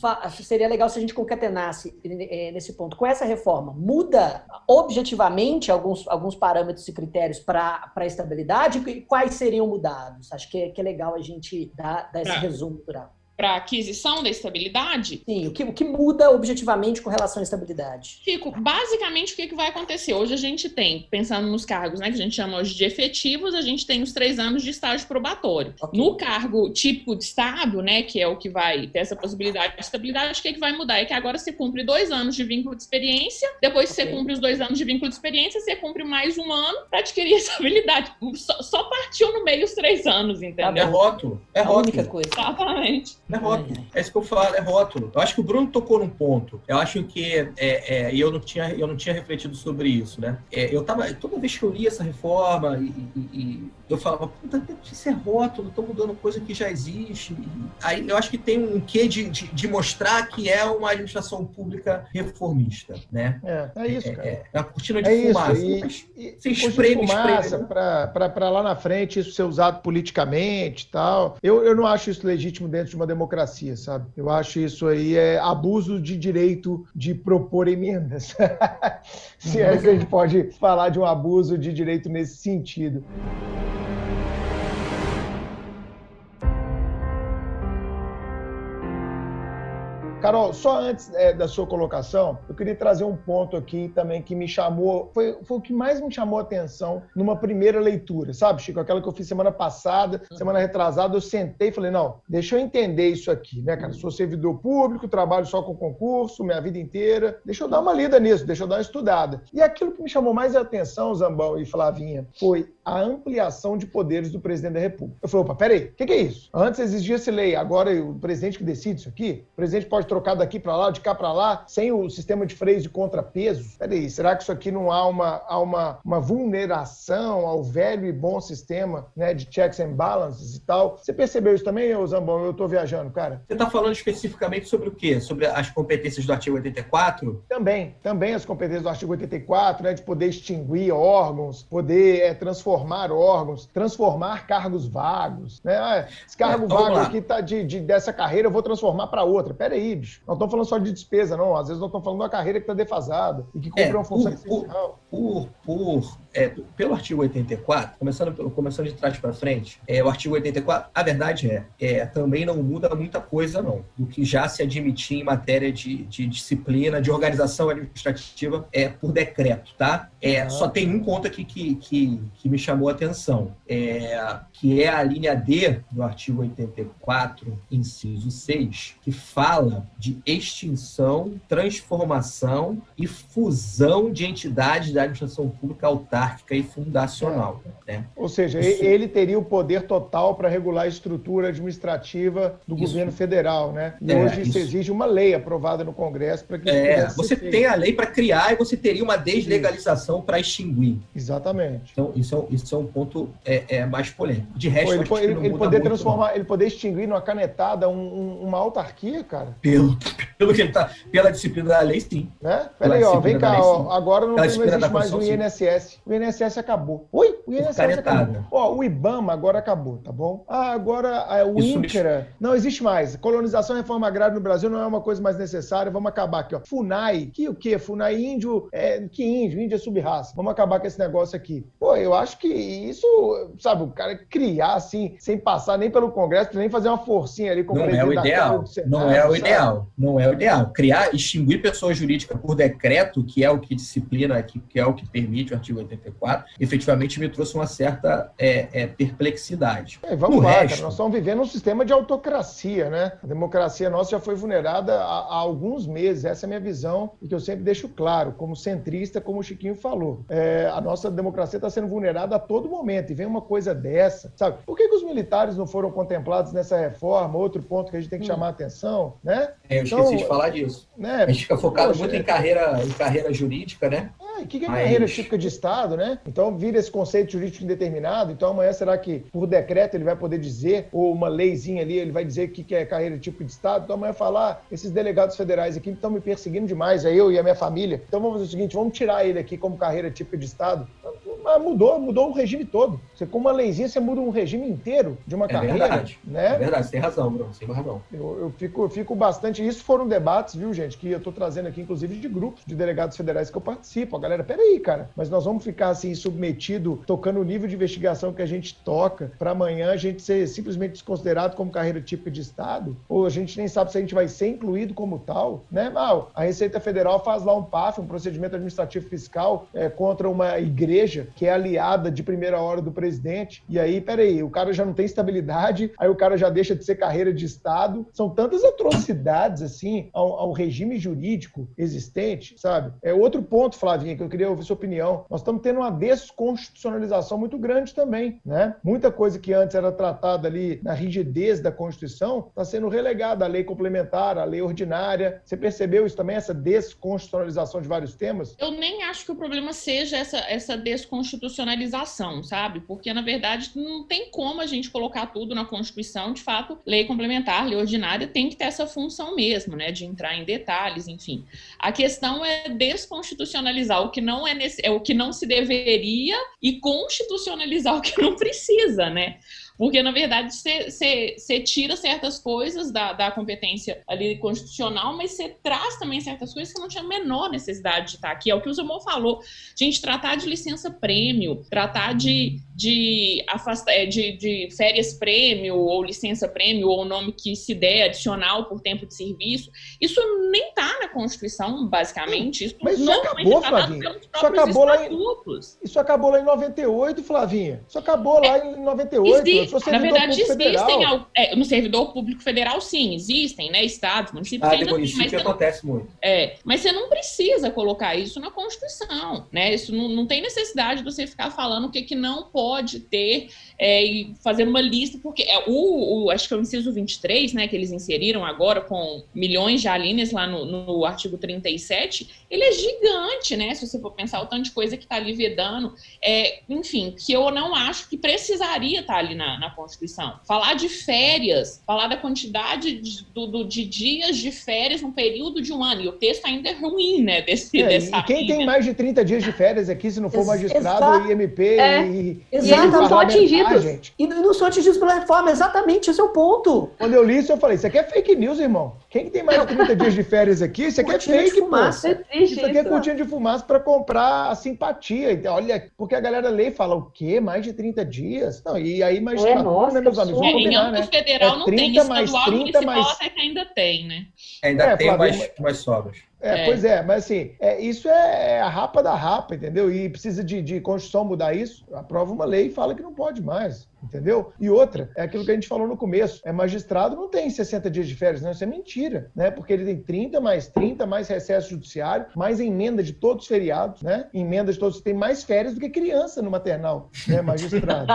seria legal se a gente concatenasse é, nesse ponto. Com essa reforma, muda objetivamente alguns, alguns parâmetros e critérios para a estabilidade? E quais seriam mudados? Acho que é, que é legal a gente dar, dar esse resumo geral para aquisição da estabilidade? Sim, o que, o que muda objetivamente com relação à estabilidade? Fico, basicamente, o que, que vai acontecer? Hoje a gente tem, pensando nos cargos, né, que a gente chama hoje de efetivos, a gente tem os três anos de estágio probatório. Okay. No cargo típico de Estado, né, que é o que vai ter essa possibilidade de estabilidade, o que, que vai mudar? É que agora você cumpre dois anos de vínculo de experiência, depois que okay. você cumpre os dois anos de vínculo de experiência, você cumpre mais um ano para adquirir estabilidade. Só, só, partiu no meio os três anos, entendeu? É rótulo. É rótulo. A única coisa. Exatamente. É rótulo. É isso que eu falo, é rótulo. Eu acho que o Bruno tocou num ponto. Eu acho que é, é, eu não tinha eu não tinha refletido sobre isso, né? É, eu tava toda vez que eu li essa reforma e, e, e eu falava, puta, isso é rótulo, estão mudando coisa que já existe. Aí eu acho que tem um quê de, de, de, mostrar que é uma administração pública reformista, né? É, é isso, cara. É, é a cortina de é fumaça. Isso. E, e, se espreme, fumaça né? para lá na frente isso ser usado politicamente tal. Eu, eu não acho isso legítimo dentro de uma democracia, sabe? Eu acho isso aí é abuso de direito de propor emendas. se é que a gente pode falar de um abuso de direito nesse sentido. Carol, só antes é, da sua colocação, eu queria trazer um ponto aqui também que me chamou, foi, foi o que mais me chamou a atenção numa primeira leitura, sabe, Chico? Aquela que eu fiz semana passada, uhum. semana retrasada, eu sentei e falei, não, deixa eu entender isso aqui, né, cara? Sou servidor público, trabalho só com concurso, minha vida inteira, deixa eu dar uma lida nisso, deixa eu dar uma estudada. E aquilo que me chamou mais a atenção, Zambão e Flavinha, foi a ampliação de poderes do presidente da República. Eu falei, opa, peraí, o que, que é isso? Antes exigia-se lei, agora o presidente que decide isso aqui? O presidente pode trocar daqui para lá, de cá para lá, sem o sistema de freios de contrapeso. Peraí, será que isso aqui não há uma, há uma, uma vulneração ao velho e bom sistema né, de checks and balances e tal? Você percebeu isso também, Zambão? Eu estou viajando, cara. Você está falando especificamente sobre o quê? Sobre as competências do artigo 84? Também, também as competências do artigo 84, né, de poder extinguir órgãos, poder é, transformar órgãos, transformar cargos vagos. Né? Ah, esse cargo é, vago lá. aqui tá de, de, dessa carreira, eu vou transformar para outra. Pera Não estamos falando só de despesa, não. Às vezes nós estamos falando de uma carreira que está defasada e que cumpre é, uma função essencial. Por, por, é, pelo artigo 84, começando, pelo, começando de trás para frente, é, o artigo 84, a verdade é, é, também não muda muita coisa, não, do que já se admitia em matéria de, de disciplina, de organização administrativa, é por decreto, tá? É, Só tem um ponto aqui que, que, que me chamou a atenção, é, que é a linha D do artigo 84, inciso 6, que fala de extinção, transformação e fusão de entidades da administração pública autárquica e fundacional. É. Né? Ou seja, Isso... ele teria o poder total para regular a estrutura administrativa do Isso. governo federal, né? E é, hoje isso exige uma lei aprovada no Congresso para que é, Você tem a lei para criar e você teria uma deslegalização para extinguir. Exatamente. Então, isso é, isso é um ponto é, é mais polêmico. De resto, ele, ele, ele poder transformar, não. ele poder extinguir numa canetada um, um, uma autarquia, cara. Pelo, pelo que ele tá, pela disciplina da lei, sim. Né? Peraí, ó, vem cá, lei, ó, agora não, mais o INSS. O INSS acabou. Oi? O INSS acabou. Ó, o IBAMA agora acabou, tá bom? Ah, agora ah, o isso INCRA. Não existe mais. Colonização e reforma agrária no Brasil não é uma coisa mais necessária. Vamos acabar aqui, ó. FUNAI. Que o quê? FUNAI índio. É, que índio? Índio é subraça. Vamos acabar com esse negócio aqui. Pô, eu acho que isso, sabe, o cara criar assim, sem passar nem pelo Congresso, nem fazer uma forcinha ali com não é o ideal. Senado, não é o ideal. Não é o ideal. Criar, extinguir pessoa jurídica por decreto, que é o que disciplina, que, que é o que permite o artigo 84, efetivamente me trouxe uma certa é, é, perplexidade. É, vamos no lá, resto... cara, nós estamos vivendo um sistema de autocracia, né? A democracia nossa já foi vulnerada há, há alguns meses. Essa é a minha visão e que eu sempre deixo claro, como centrista, como o Chiquinho falou. É, a nossa democracia está sendo vulnerada a todo momento e vem uma coisa dessa, sabe? Por que, que os militares não foram contemplados nessa reforma? Outro ponto que a gente tem que hum. chamar a atenção, né? É, eu então, esqueci de falar disso. Né? A gente fica focado Poxa, muito em carreira, em carreira jurídica, né? O que é Mas... carreira típica de Estado, né? Então vira esse conceito jurídico indeterminado. Então amanhã será que por decreto ele vai poder dizer, ou uma leizinha ali, ele vai dizer o que é carreira típica de Estado? Então amanhã falar, esses delegados federais aqui estão me perseguindo demais, é eu e a minha família. Então vamos fazer o seguinte, vamos tirar ele aqui como carreira típica de Estado. Mas mudou, mudou o regime todo. Você com uma leizinha você muda um regime inteiro de uma é carreira, verdade. né? É verdade, você tem razão, Bruno, você tem razão. Eu, eu, fico, eu fico bastante. Isso foram debates, viu, gente, que eu estou trazendo aqui, inclusive, de grupos de delegados federais que eu participo. A galera, peraí, cara, mas nós vamos ficar assim submetido, tocando o nível de investigação que a gente toca, para amanhã a gente ser simplesmente desconsiderado como carreira típica de Estado? Ou a gente nem sabe se a gente vai ser incluído como tal, né? Mal, a Receita Federal faz lá um PAF, um procedimento administrativo fiscal, é, contra uma igreja que é aliada de primeira hora do presidente. E aí, peraí, o cara já não tem estabilidade, aí o cara já deixa de ser carreira de Estado. São tantas atrocidades, assim, ao, ao regime jurídico existente, sabe? É outro ponto, Flavinha, que eu queria ouvir sua opinião. Nós estamos tendo uma desconstitucionalização muito grande também, né? Muita coisa que antes era tratada ali na rigidez da Constituição está sendo relegada à lei complementar, à lei ordinária. Você percebeu isso também, essa desconstitucionalização de vários temas? Eu nem acho que o problema seja essa, essa desconstitucionalização, sabe? Porque, na verdade, não tem como a gente colocar tudo na Constituição. De fato, lei complementar, lei ordinária tem que ter essa função mesmo, né? De entrar em detalhes, enfim. A questão é desconstitucionalizar o que não é, nesse, é o que não se deveria e constitucionalizar o que não precisa, né? Porque, na verdade, você tira certas coisas da, da competência ali constitucional, mas você traz também certas coisas que não tinha a menor necessidade de estar aqui. É o que o Zamor falou. Gente, tratar de licença prêmio, tratar de, de, afasta, é, de, de férias prêmio, ou licença prêmio, ou o nome que se der adicional por tempo de serviço, isso nem está na Constituição, basicamente. Isso mas isso acabou, tá Flavinha. Isso acabou, lá em, isso acabou lá em 98, Flavinha. Isso acabou lá em 98. Existe, na verdade, existem é, no servidor público federal, sim, existem, né? Estados, municípios. Ah, ainda município tem, acontece não, muito. É, mas você não precisa colocar isso na Constituição, né? Isso não, não tem necessidade de você ficar falando o que, que não pode pode ter é, e fazendo uma lista, porque é, o, o, acho que é o inciso 23, né, que eles inseriram agora com milhões de alíneas lá no, no artigo 37, ele é gigante, né, se você for pensar o tanto de coisa que está ali vedando, é, enfim, que eu não acho que precisaria estar tá ali na, na Constituição. Falar de férias, falar da quantidade de, do, do, de dias de férias num período de um ano, e o texto ainda é ruim, né, desse, é, dessa E quem linha. tem mais de 30 dias de férias aqui, se não for magistrado, Exato. IMP é. e... E eles não são atingidos gente. E não são atingidos pela reforma, exatamente, esse é o ponto. Quando eu li isso, eu falei, isso aqui é fake news, irmão. Quem que tem mais de 30 dias de férias aqui? Isso aqui é fake, de fumaça. Pô. Isso aqui é cortina de fumaça para comprar a simpatia. Então, olha, porque a galera lê e fala, o quê? Mais de 30 dias? Não, e aí mais é, nossa, né, meus amigos? Vamos combinar, em âmbito né? federal é não tem, estadual, 30 mais... até que ainda tem, né? Ainda é, tem Flávio, mais, mais sobras. É, é, pois é, mas assim, é, isso é a rapa da rapa, entendeu? E precisa de, de Constituição mudar isso. Aprova uma lei e fala que não pode mais entendeu? E outra, é aquilo que a gente falou no começo, é magistrado não tem 60 dias de férias, não, isso é mentira, né? Porque ele tem 30 mais 30 mais recesso judiciário, mais emenda de todos os feriados, né? Emenda de todos, tem mais férias do que criança no maternal, né, magistrado.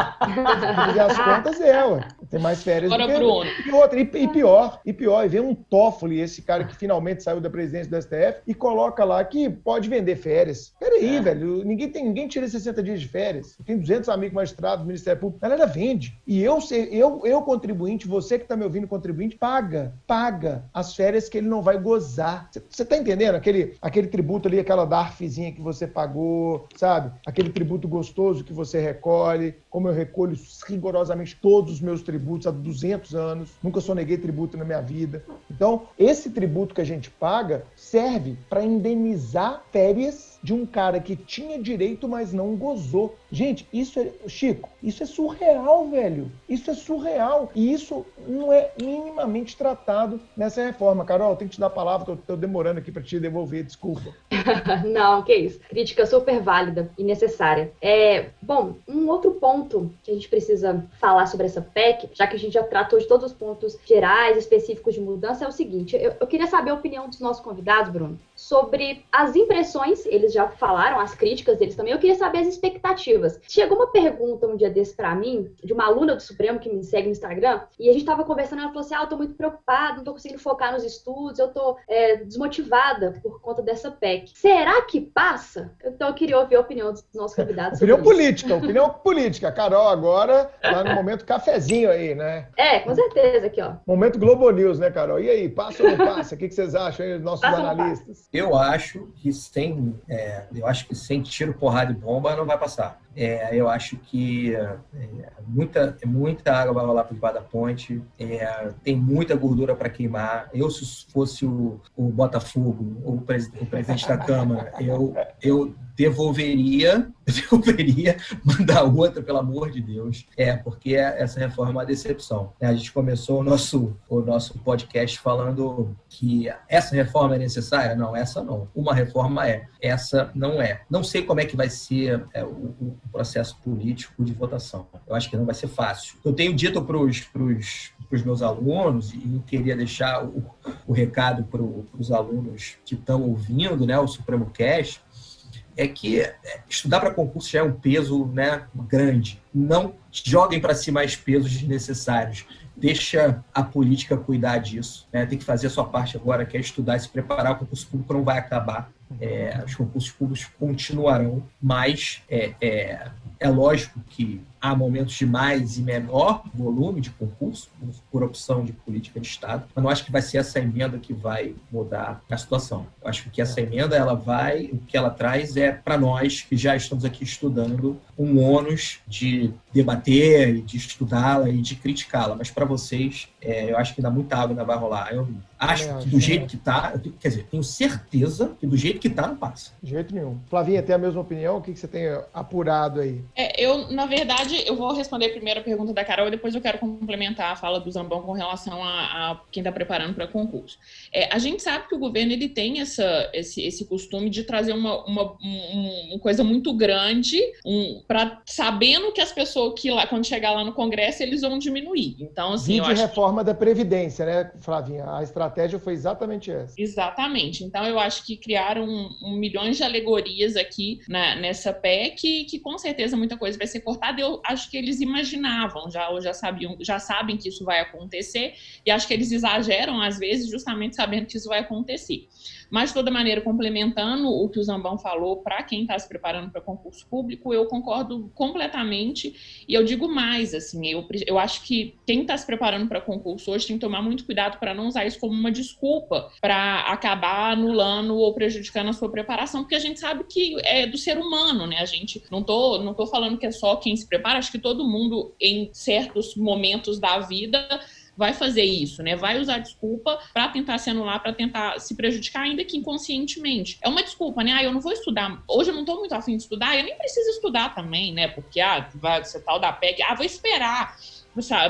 e as contas é, ué. Tem mais férias Agora, do que... Bruno. E outra, e, e, pior, e pior, e vem um Toffoli, esse cara que finalmente saiu da presidência do STF, e coloca lá que pode vender férias. Peraí, é. velho, ninguém, tem, ninguém tira 60 dias de férias. Tem 200 amigos magistrados do Ministério Público, galera vende. E eu, eu, eu contribuinte, você que está me ouvindo, contribuinte, paga, paga as férias que ele não vai gozar. Você está entendendo? Aquele, aquele tributo ali, aquela DARFzinha que você pagou, sabe? Aquele tributo gostoso que você recolhe, como eu recolho rigorosamente todos os meus tributos há 200 anos, nunca soneguei tributo na minha vida. Então, esse tributo que a gente paga serve para indenizar férias de um cara que tinha direito, mas não gozou. Gente, isso é. Chico, isso é surreal, velho. Isso é surreal. E isso não é minimamente tratado nessa reforma. Carol, tem que te dar a palavra, tô, tô demorando aqui para te devolver, desculpa. não, que isso. Crítica super válida e necessária. É, bom, um outro ponto que a gente precisa falar sobre essa PEC, já que a gente já tratou de todos os pontos gerais, específicos de mudança, é o seguinte: eu, eu queria saber a opinião dos nossos convidados, Bruno, sobre as impressões, eles já falaram, as críticas deles também, eu queria saber as expectativas. Chegou uma pergunta um dia desse para mim, de uma aluna do Supremo que me segue no Instagram, e a gente tava conversando, ela falou assim, ah, eu tô muito preocupada, não tô conseguindo focar nos estudos, eu tô é, desmotivada por conta dessa PEC. Será que passa? Então eu queria ouvir a opinião dos nossos convidados. opinião política, opinião política. Carol, agora, lá no momento cafezinho aí, né? É, com certeza, aqui, ó. Momento Globo News, né, Carol? E aí, passa ou não passa? O que, que vocês acham aí, nossos passa analistas? Eu acho que sem, é, eu acho que sem tiro, porrada e bomba não vai passar. É, eu acho que é, muita, muita água vai rolar por debaixo da ponte, é, tem muita gordura para queimar. Eu, se fosse o, o Botafogo, o, pres, o presidente da Câmara, eu, eu devolveria, devolveria, mandar outra, pelo amor de Deus. É, porque essa reforma é uma decepção. A gente começou o nosso, o nosso podcast falando que essa reforma é necessária. Não, essa não. Uma reforma é, essa não é. Não sei como é que vai ser é, o, processo político de votação. Eu acho que não vai ser fácil. Eu tenho dito para os meus alunos, e queria deixar o, o recado para os alunos que estão ouvindo né, o Supremo Cast, é que é, estudar para concurso já é um peso né, grande. Não joguem para si mais pesos desnecessários. Deixa a política cuidar disso. Né? Tem que fazer a sua parte agora, que é estudar e se preparar. O concurso público não vai acabar. É, os concursos públicos continuarão, mas é, é, é lógico que há momentos de mais e menor volume de concurso, por opção de política de Estado, mas não acho que vai ser essa emenda que vai mudar a situação. Eu acho que essa emenda, ela vai, o que ela traz é, para nós, que já estamos aqui estudando, um ônus de debater, de estudá-la e de criticá-la, mas para vocês, é, eu acho que ainda muita água ainda vai rolar. Eu acho que do jeito que está, quer dizer, tenho certeza que do jeito que está, não passa. De jeito nenhum. Flavinha, tem a mesma opinião? O que, que você tem apurado aí? É, eu, na verdade, eu vou responder primeiro a pergunta da Carol e depois eu quero complementar a fala do Zambão com relação a, a quem está preparando para concurso. É, a gente sabe que o governo ele tem essa, esse, esse costume de trazer uma, uma, uma coisa muito grande um, para sabendo que as pessoas que lá, quando chegar lá no Congresso, eles vão diminuir. Então, assim. de reforma que... da Previdência, né, Flavinha? A estratégia foi exatamente essa. Exatamente. Então, eu acho que criaram um, um milhões de alegorias aqui na, nessa PEC, que com certeza muita coisa vai ser cortada. Eu acho que eles imaginavam, já, ou já sabiam, já sabem que isso vai acontecer, e acho que eles exageram, às vezes, justamente sabendo que isso vai acontecer. Mas, de toda maneira, complementando o que o Zambão falou, para quem está se preparando para concurso público, eu concordo completamente. E eu digo mais, assim, eu, eu acho que quem está se preparando para concurso hoje tem que tomar muito cuidado para não usar isso como uma desculpa para acabar anulando ou prejudicando a sua preparação, porque a gente sabe que é do ser humano, né? A gente não tô, não tô falando que é só quem se prepara, acho que todo mundo, em certos momentos da vida, vai fazer isso, né? Vai usar desculpa para tentar se anular, para tentar se prejudicar, ainda que inconscientemente. É uma desculpa, né? Ah, eu não vou estudar. Hoje eu não tô muito afim de estudar, eu nem preciso estudar também, né? Porque, ah, vai ser tal da PEC, ah, vou esperar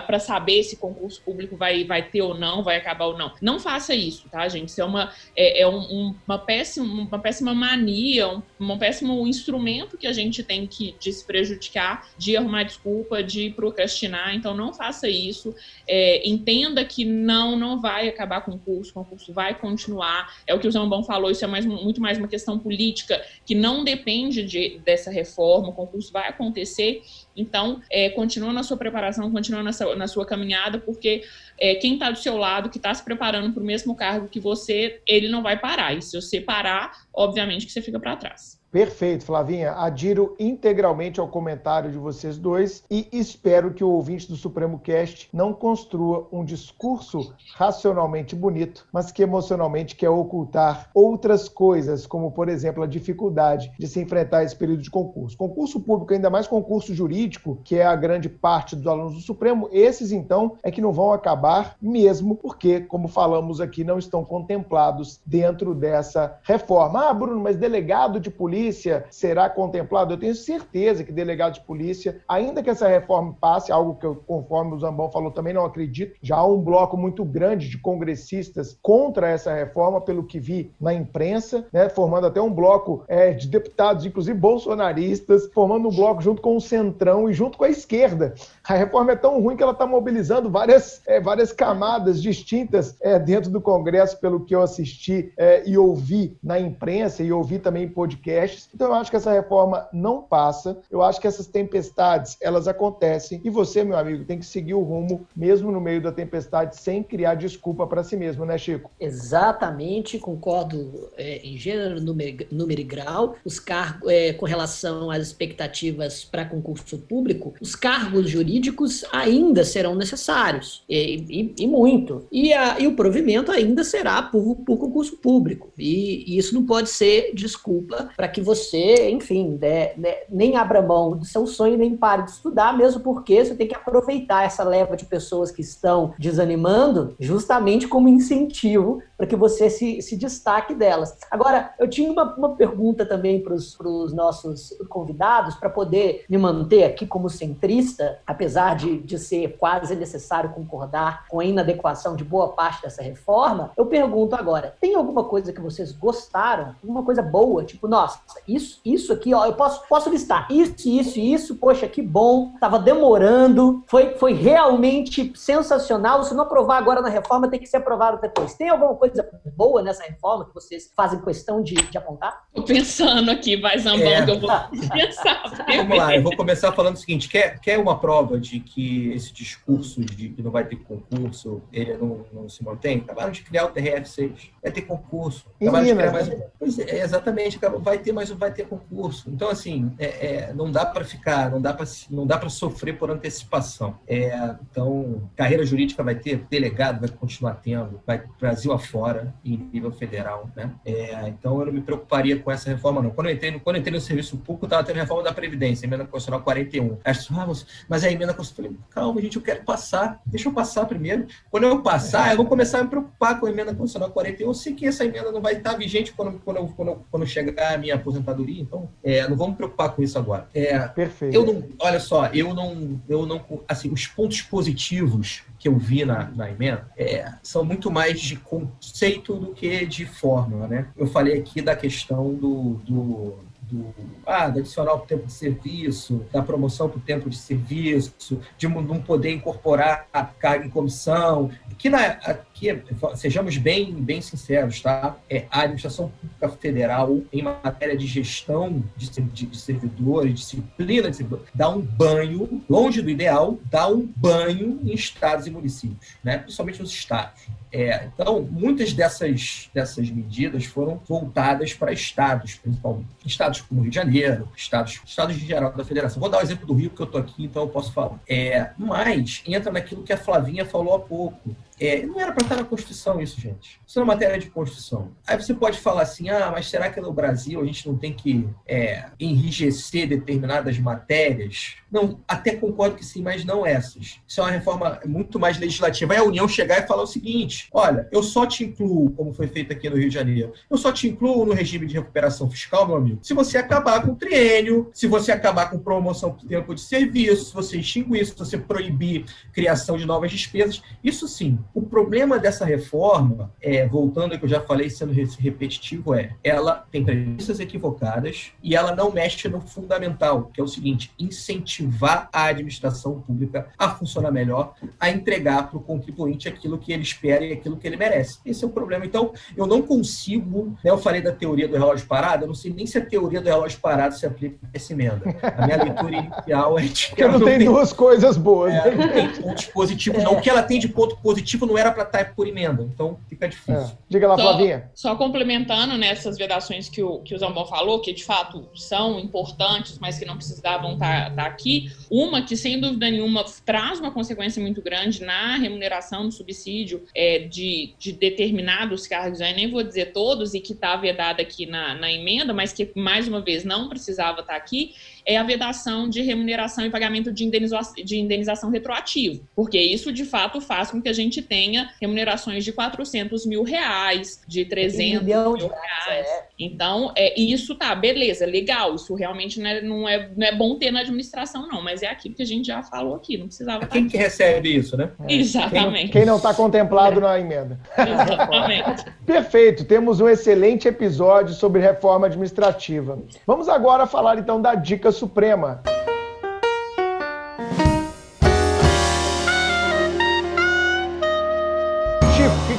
para saber se concurso público vai, vai ter ou não, vai acabar ou não. Não faça isso, tá, gente? Isso é uma, é, é um, uma, péssima, uma péssima mania, um, um péssimo instrumento que a gente tem que de se prejudicar, de arrumar desculpa, de procrastinar. Então, não faça isso. É, entenda que não, não vai acabar concurso, concurso vai continuar. É o que o Zambão falou, isso é mais, muito mais uma questão política que não depende de, dessa reforma, o concurso vai acontecer então, é, continua na sua preparação, continua na sua, na sua caminhada, porque é, quem está do seu lado, que está se preparando para o mesmo cargo que você, ele não vai parar. E se você parar, obviamente que você fica para trás. Perfeito, Flavinha. Adiro integralmente ao comentário de vocês dois e espero que o ouvinte do Supremo Cast não construa um discurso racionalmente bonito, mas que emocionalmente quer ocultar outras coisas, como, por exemplo, a dificuldade de se enfrentar esse período de concurso. Concurso público, ainda mais concurso jurídico, que é a grande parte dos alunos do Supremo, esses, então, é que não vão acabar mesmo porque, como falamos aqui, não estão contemplados dentro dessa reforma. Ah, Bruno, mas delegado de polícia polícia será contemplado? Eu tenho certeza que delegado de polícia, ainda que essa reforma passe, algo que eu, conforme o Zambão falou, também não acredito, já há um bloco muito grande de congressistas contra essa reforma, pelo que vi na imprensa, né, formando até um bloco é, de deputados, inclusive bolsonaristas, formando um bloco junto com o Centrão e junto com a esquerda. A reforma é tão ruim que ela está mobilizando várias, é, várias camadas distintas é, dentro do Congresso, pelo que eu assisti é, e ouvi na imprensa e ouvi também em podcast então eu acho que essa reforma não passa. Eu acho que essas tempestades, elas acontecem e você, meu amigo, tem que seguir o rumo mesmo no meio da tempestade sem criar desculpa para si mesmo, né, Chico? Exatamente, concordo é, em gênero, número, número e grau. Os cargos, é, com relação às expectativas para concurso público, os cargos jurídicos ainda serão necessários e, e, e muito. E, a, e, o provimento ainda será por, por concurso público. E, e isso não pode ser desculpa para que você, enfim, né, né, nem abra mão do seu sonho, nem pare de estudar, mesmo porque você tem que aproveitar essa leva de pessoas que estão desanimando justamente como incentivo para que você se, se destaque delas. Agora, eu tinha uma, uma pergunta também para os nossos convidados, para poder me manter aqui como centrista, apesar de, de ser quase necessário concordar com a inadequação de boa parte dessa reforma. Eu pergunto agora: tem alguma coisa que vocês gostaram? Alguma coisa boa? Tipo, nossa, isso, isso aqui, ó, eu posso, posso listar isso, isso, isso, poxa, que bom, tava demorando, foi, foi realmente sensacional. Se não aprovar agora na reforma, tem que ser aprovado depois. Tem alguma coisa boa nessa reforma que vocês fazem questão de, de apontar? Tô pensando aqui, vai Zambão, é. eu vou pensar. Vamos lá, eu vou começar falando o seguinte: quer, quer uma prova de que esse discurso de que não vai ter concurso, ele não, não se mantém? Acabaram de criar o TRF6, vai ter concurso. Acabaram de criar mais. Pois é, exatamente, vai ter mais vai ter concurso. Então, assim, é, é, não dá para ficar, não dá para não dá para sofrer por antecipação. É, então, carreira jurídica vai ter, delegado vai continuar tendo, vai Brasil afora, em nível federal, né? É, então, eu não me preocuparia com essa reforma, não. Quando eu entrei quando eu entrei no serviço público, estava tendo reforma da Previdência, emenda constitucional 41. Aí, ah, mas a emenda constitucional, falei, calma, gente, eu quero passar, deixa eu passar primeiro. Quando eu passar, eu vou começar a me preocupar com a emenda constitucional 41. Eu sei que essa emenda não vai estar vigente quando, quando, quando, quando chegar a minha aposentadoria, então é, não vamos me preocupar com isso agora. É, Perfeito. Eu não, olha só, eu não, eu não, assim, os pontos positivos que eu vi na, na emenda é, são muito mais de conceito do que de fórmula, né? Eu falei aqui da questão do, do do ah, da adicional para o tempo de serviço, da promoção para o tempo de serviço, de não poder incorporar a carga em comissão, que na, aqui, sejamos bem, bem sinceros, tá? É, a administração pública federal, em matéria de gestão de, de, de servidores, disciplina de servidores, dá um banho, longe do ideal, dá um banho em estados e municípios, né? principalmente nos estados. É, então, muitas dessas, dessas medidas foram voltadas para estados, principalmente. Estados como Rio de Janeiro, estados, estados de geral da federação. Vou dar o um exemplo do Rio, porque eu estou aqui, então eu posso falar. É, mas entra naquilo que a Flavinha falou há pouco. É, não era para estar na Constituição isso, gente. Isso é uma matéria de Constituição. Aí você pode falar assim, ah, mas será que no Brasil a gente não tem que é, enrijecer determinadas matérias? Não, até concordo que sim, mas não essas. Isso é uma reforma muito mais legislativa. Aí a União chegar e falar o seguinte, olha, eu só te incluo, como foi feito aqui no Rio de Janeiro, eu só te incluo no regime de recuperação fiscal, meu amigo, se você acabar com o triênio, se você acabar com promoção por tempo de serviço, se você extinguir, se você proibir criação de novas despesas, isso sim. O problema dessa reforma, é, voltando ao que eu já falei, sendo repetitivo, é ela tem premissas equivocadas e ela não mexe no fundamental, que é o seguinte: incentivar a administração pública a funcionar melhor, a entregar para o contribuinte aquilo que ele espera e aquilo que ele merece. Esse é o problema. Então, eu não consigo, né, eu falei da teoria do relógio parado, eu não sei nem se a teoria do relógio parado se aplica a essa emenda. A minha leitura inicial é de que ela não, não tem, tem duas coisas boas. É, né? não tem pontos positivos, é. não. O que ela tem de ponto positivo não era para estar por emenda, então fica difícil. É. Diga lá, Flavinha. Só complementando nessas né, vedações que o, que o Zambon falou, que de fato são importantes, mas que não precisavam estar, estar aqui, uma que sem dúvida nenhuma traz uma consequência muito grande na remuneração do subsídio é, de, de determinados cargos, eu nem vou dizer todos, e que está vedada aqui na, na emenda, mas que mais uma vez não precisava estar aqui, é a vedação de remuneração e pagamento de, indeniza de indenização retroativo, porque isso de fato faz com que a gente tenha remunerações de 400 mil reais, de 300 um mil reais. É. Então, é, isso tá, beleza, legal, isso realmente não é, não, é, não é bom ter na administração, não, mas é aquilo que a gente já falou aqui, não precisava. Quem que recebe isso, né? É. Exatamente. Quem não está contemplado na emenda. Exatamente. Perfeito, temos um excelente episódio sobre reforma administrativa. Vamos agora falar então da dica Suprema.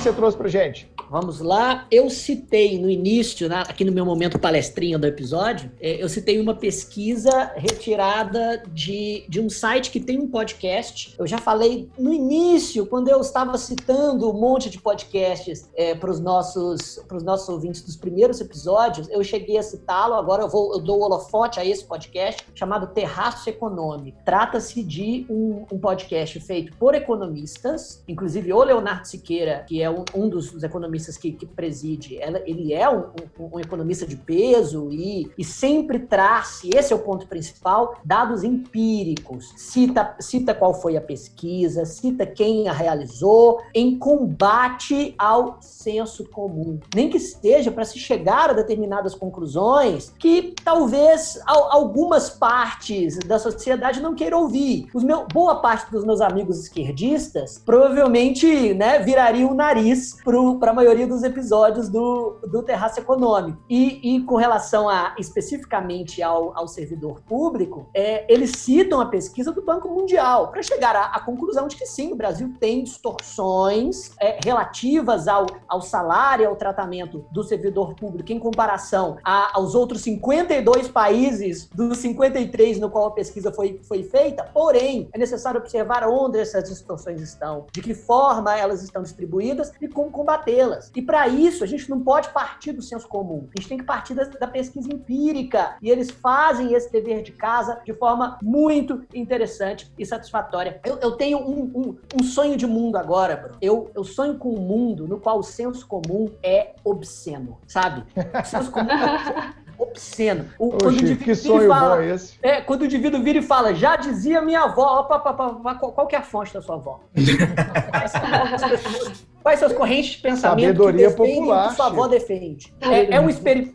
Você trouxe pra gente? Vamos lá. Eu citei no início, né, aqui no meu momento palestrinha do episódio, é, eu citei uma pesquisa retirada de, de um site que tem um podcast. Eu já falei no início, quando eu estava citando um monte de podcasts é, para os nossos, nossos ouvintes dos primeiros episódios, eu cheguei a citá-lo. Agora eu, vou, eu dou holofote a esse podcast chamado Terraço Econômico. Trata-se de um, um, podcast feito por economistas, inclusive o Leonardo Siqueira, que é um, um dos, dos economistas que, que preside, ela, ele é um, um, um, economista de peso e, e sempre traz, esse é o ponto principal, dados empíricos. Cita, cita qual foi a pesquisa, cita quem a realizou, em combate ao senso comum. Nem que seja para se chegar a determinadas conclusões que talvez algumas partes da sociedade não queiram ouvir. Os meu, boa parte dos meus amigos esquerdistas provavelmente né, virariam o nariz para a maioria dos episódios do, do Terraço Econômico. E, e com relação a especificamente ao, ao servidor público, é, eles citam a pesquisa do Banco Mundial para chegar à, à, conclusão de que sim, o Brasil tem distorções é, relativas ao, ao salário e ao tratamento do servidor público em comparação a, aos outros 52 países dos 53 no qual a pesquisa foi, foi feita. Porém, é necessário observar onde essas distorções estão, de que forma elas estão distribuídas e como combatê-las. E para isso, a gente não pode partir do senso comum. A gente tem que partir da, da pesquisa empírica. E eles fazem esse dever de casa de forma muito interessante e satisfatória. Eu, eu tenho um, um, um, sonho de mundo agora, Bruno. Eu, eu sonho com um mundo no qual o senso comum é obsceno, sabe? O senso comum é obsceno. O, Oxi, quando o que sonho fala, bom é esse? É, quando o indivíduo vira e fala, já dizia minha avó, opa, opa, opa, qual, qual que é a fonte da sua avó? Quais são as correntes de pensamento Sabedoria que popular, que sua avó defende? É, é, um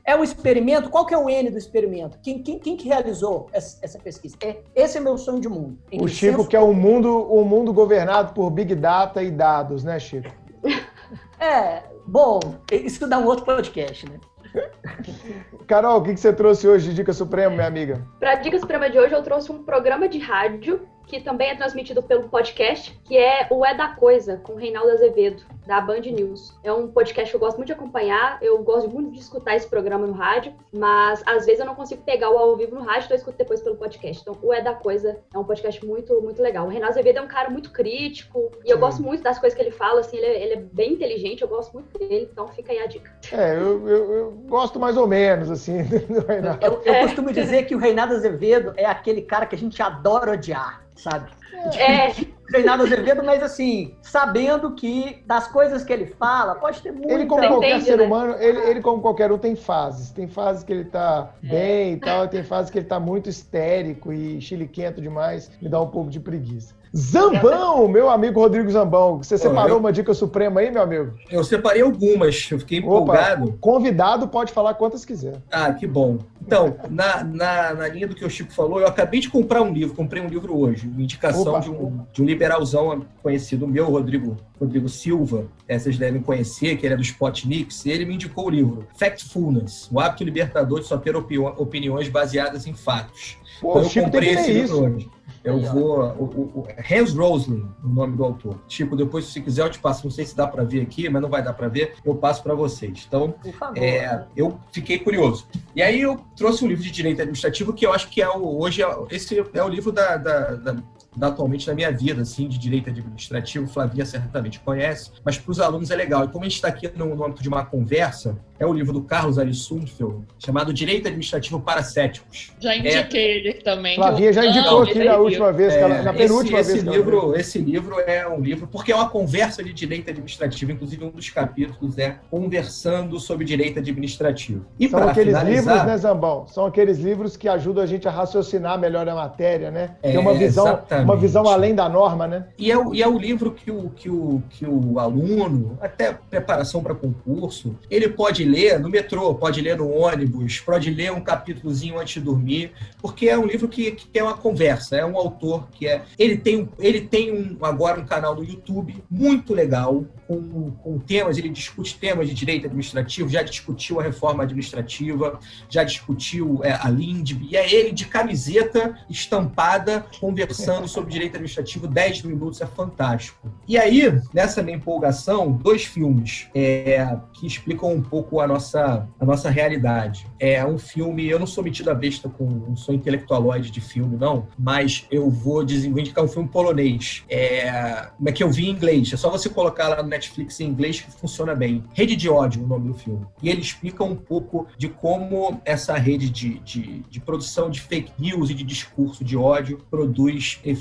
é um experimento? Qual que é o N do experimento? Quem, quem, quem que realizou essa, essa pesquisa? É, esse é meu sonho de mundo. O Chico senso... quer um mundo, um mundo governado por Big Data e dados, né, Chico? É, bom, isso dá um outro podcast, né? Carol, o que você trouxe hoje de Dica Suprema, minha amiga? Para a Dica Suprema de hoje, eu trouxe um programa de rádio que também é transmitido pelo podcast, que é o É da Coisa, com Reinaldo Azevedo, da Band News. É um podcast que eu gosto muito de acompanhar, eu gosto muito de escutar esse programa no rádio, mas às vezes eu não consigo pegar o ao vivo no rádio, então eu escuto depois pelo podcast. Então, o É da Coisa é um podcast muito, muito legal. O Reinaldo Azevedo é um cara muito crítico, e eu Sim. gosto muito das coisas que ele fala, assim, ele é, ele é, bem inteligente, eu gosto muito dele, então fica aí a dica. É, eu, eu, eu gosto mais ou menos, assim, do Reinaldo. Eu, eu é. costumo dizer que o Reinaldo Azevedo é aquele cara que a gente adora odiar sabe? É. Reinaldo Azevedo, mas assim, sabendo que das coisas que ele fala, pode ter muito. Ele, como qualquer Entende, ser né? humano, ele, ele, como qualquer um, tem fases. Tem fases que ele tá é. bem e tal, tem fases que ele tá muito histérico e chiliquento demais, me dá um pouco de preguiça. Zambão, meu amigo Rodrigo Zambão. Você separou eu... uma dica suprema aí, meu amigo? Eu separei algumas, eu fiquei empolgado. Opa, convidado pode falar quantas quiser. Ah, que bom. Então, na, na, na, linha do que o Chico falou, eu acabei de comprar um livro, comprei um livro hoje, uma indicação de um, de um liberalzão conhecido meu, Rodrigo, Rodrigo Silva, é, vocês devem conhecer, que ele é do Spotniks, ele me indicou o livro Factfulness, o hábito libertador de só ter opiniões baseadas em fatos. Pô, então, eu comprei esse livro isso. hoje. Eu vou. O, o, Hans Rosling, o nome do autor. Tipo, depois, se quiser, eu te passo. Não sei se dá para ver aqui, mas não vai dar para ver. Eu passo para vocês. Então, é, eu fiquei curioso. E aí eu trouxe um livro de direito administrativo que eu acho que é o, hoje é, esse é o livro da, da, da atualmente na minha vida, assim, de direito administrativo, Flavia certamente conhece, mas para os alunos é legal. E como a gente está aqui no, no, âmbito de uma conversa, é o livro do Carlos Sundfeld, chamado Direito Administrativo para Céticos. Já indiquei é... ele também. Flavia já indicou aqui na última vez, é, na penúltima esse, vez. Esse livro, esse livro é um livro, porque é uma conversa de direito administrativo, inclusive um dos capítulos é Conversando sobre Direito Administrativo. E São aqueles finalizar... livros, né, Zambão? São aqueles livros que ajudam a gente a raciocinar melhor a matéria, né? Ter uma visão exatamente uma visão além da norma, né? E é, o, e é o livro que o, que, o, que o aluno, até preparação para concurso, ele pode ler no metrô, pode ler no ônibus, pode ler um capítulozinho antes de dormir, porque é um livro que, que é uma conversa, é um autor que é. Ele tem, ele tem um, agora um canal no YouTube muito legal, com, com temas, ele discute temas de direito administrativo, já discutiu a reforma administrativa, já discutiu é, a LINDB, e é ele de camiseta estampada conversando sobre direito administrativo 10 minutos, é fantástico. E aí, nessa minha empolgação, dois filmes é, que explicam um pouco a nossa, a nossa realidade. É um filme, eu não sou metido a besta com, não sou intelectualoide de filme, não, mas eu vou, indicar um filme polonês. É, como é que eu vi em inglês? É só você colocar lá no Netflix em inglês que funciona bem. Rede de ódio, o nome do filme. E ele explica um pouco de como essa rede de, de, de produção de fake news e de discurso de ódio produz efeitos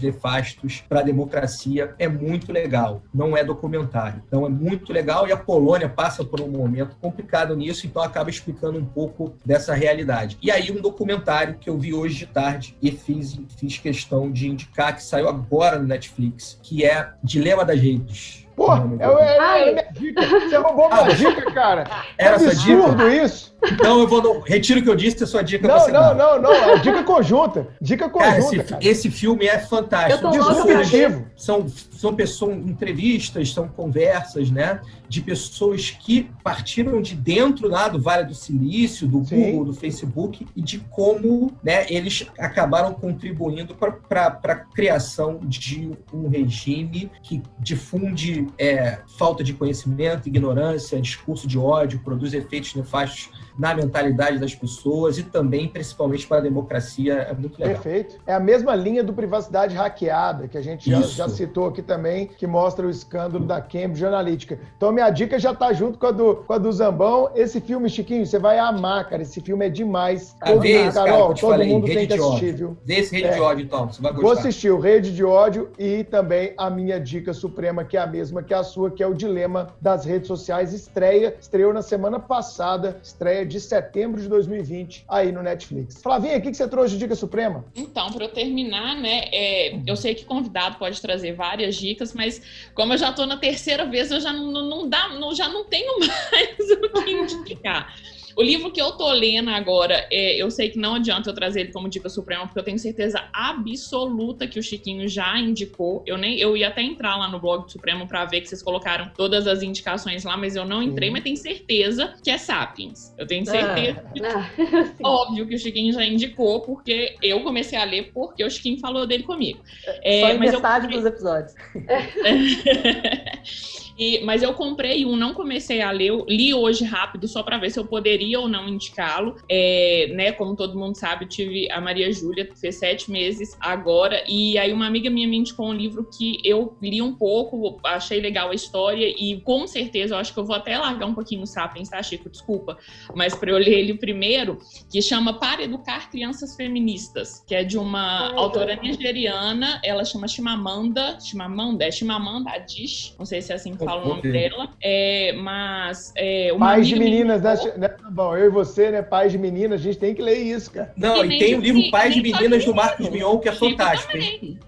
nefastos para a democracia. É muito legal. Não é documentário. Então é muito legal e a Polônia passa por um momento complicado nisso, então acaba explicando um pouco dessa realidade. E aí um documentário que eu vi hoje de tarde e fiz, fiz questão de indicar que saiu agora no Netflix, que é Dilema das Redes. Pô, é, é, é, minha dica. Você roubou minha ah, dica, cara. Era é absurdo dica? isso. Então eu vou. Retiro o que eu disse, a sua dica não, você Não, não, não, não. Dica conjunta. Dica conjunta. Cara, esse, cara. esse filme é fantástico. Disruptivo. São, são pessoas, entrevistas, são conversas, né? De pessoas que partiram de dentro lá do Vale do Silício, do Sim. Google, do Facebook, e de como né, eles acabaram contribuindo para a criação de um regime que difunde é, falta de conhecimento, ignorância, discurso de ódio, produz efeitos nefastos na mentalidade das pessoas e também, principalmente, para a democracia. É muito legal. Perfeito. É a mesma linha do privacidade hackeada, que a gente já, já, citou aqui também, que mostra o escândalo da Cambridge Analytica. Então, minha dica já está junto com a, do, com a do Zambão. Esse filme, Chiquinho, você vai amar, cara. Esse filme é demais. Ah, todo, vê Carol, cara, todo falei, mundo tem que assistir, viu? Vê esse Rede é. de Ódio, então. Você vai gostar. Vou assistir o Rede de Ódio e também a minha dica suprema, que é a mesma que a sua, que é o Dilema das Redes Sociais. Estreia, estreou na semana passada, estreia de setembro de 2020 aí no Netflix. Flavinha, o que você trouxe de dica suprema? Então, para eu terminar, né, é, eu sei que convidado pode trazer várias dicas, mas como eu já estou na terceira vez, eu já não, não, dá, não, já não tenho mais o que indicar. O livro que eu tô lendo agora, é, eu sei que não adianta eu trazer ele como dica suprema, porque eu tenho certeza absoluta que o Chiquinho já indicou. Eu nem eu ia até entrar lá no blog do Supremo para ver que vocês colocaram todas as indicações lá, mas eu não entrei, Sim. mas tenho certeza que é Sapiens. Eu tenho certeza. Ah. óbvio que o Chiquinho já indicou, porque eu comecei a ler porque o Chiquinho falou dele comigo. É, Só em mas metade eu... dos episódios. E, mas eu comprei um, não comecei a ler, li hoje rápido só para ver se eu poderia ou não indicá-lo. É, né, como todo mundo sabe, eu tive a Maria Júlia, fez sete meses agora, e aí uma amiga minha me indicou um livro que eu li um pouco, achei legal a história, e com certeza eu acho que eu vou até largar um pouquinho o Sapiens, tá, Chico? Desculpa, mas para eu ler ele primeiro, que chama Para Educar Crianças Feministas, que é de uma Ai, autora nigeriana, ela chama Chimamanda, Chimamanda, é Chimamanda Adichie, não sei se é assim que falo o nome dela. É, mas. É, Pais de meninas, né? né? Bom, eu e você, né? Pais de meninas, a gente tem que ler isso, cara. Não, e, e tem o livro Pais de Meninas do Marcos Mion, que é Chico fantástico.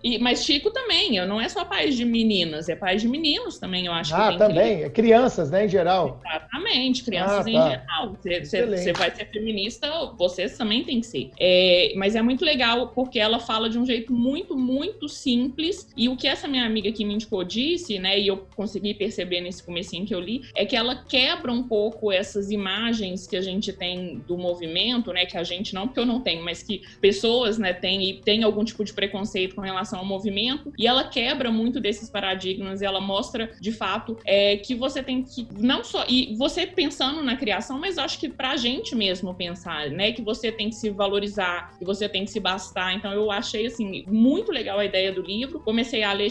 E, mas Chico também, eu não é só pais de meninas, é pais de meninos também, eu acho. Ah, também. Que... É crianças, né, em geral. Exatamente, crianças ah, tá. em geral. Você, vai ser feminista, vocês também tem que ser. É, mas é muito legal porque ela fala de um jeito muito, muito simples. E o que essa minha amiga que me indicou disse, né, e eu consegui perceber perceber nesse comecinho que eu li, é que ela quebra um pouco essas imagens que a gente tem do movimento, né? Que a gente não, porque eu não tenho, mas que pessoas, né, têm e tem algum tipo de preconceito com relação ao movimento, e ela quebra muito desses paradigmas e ela mostra, de fato, é, que você tem que não só e você pensando na criação, mas acho que pra gente mesmo pensar, né, que você tem que se valorizar, que você tem que se bastar. Então eu achei assim muito legal a ideia do livro. Comecei a ler,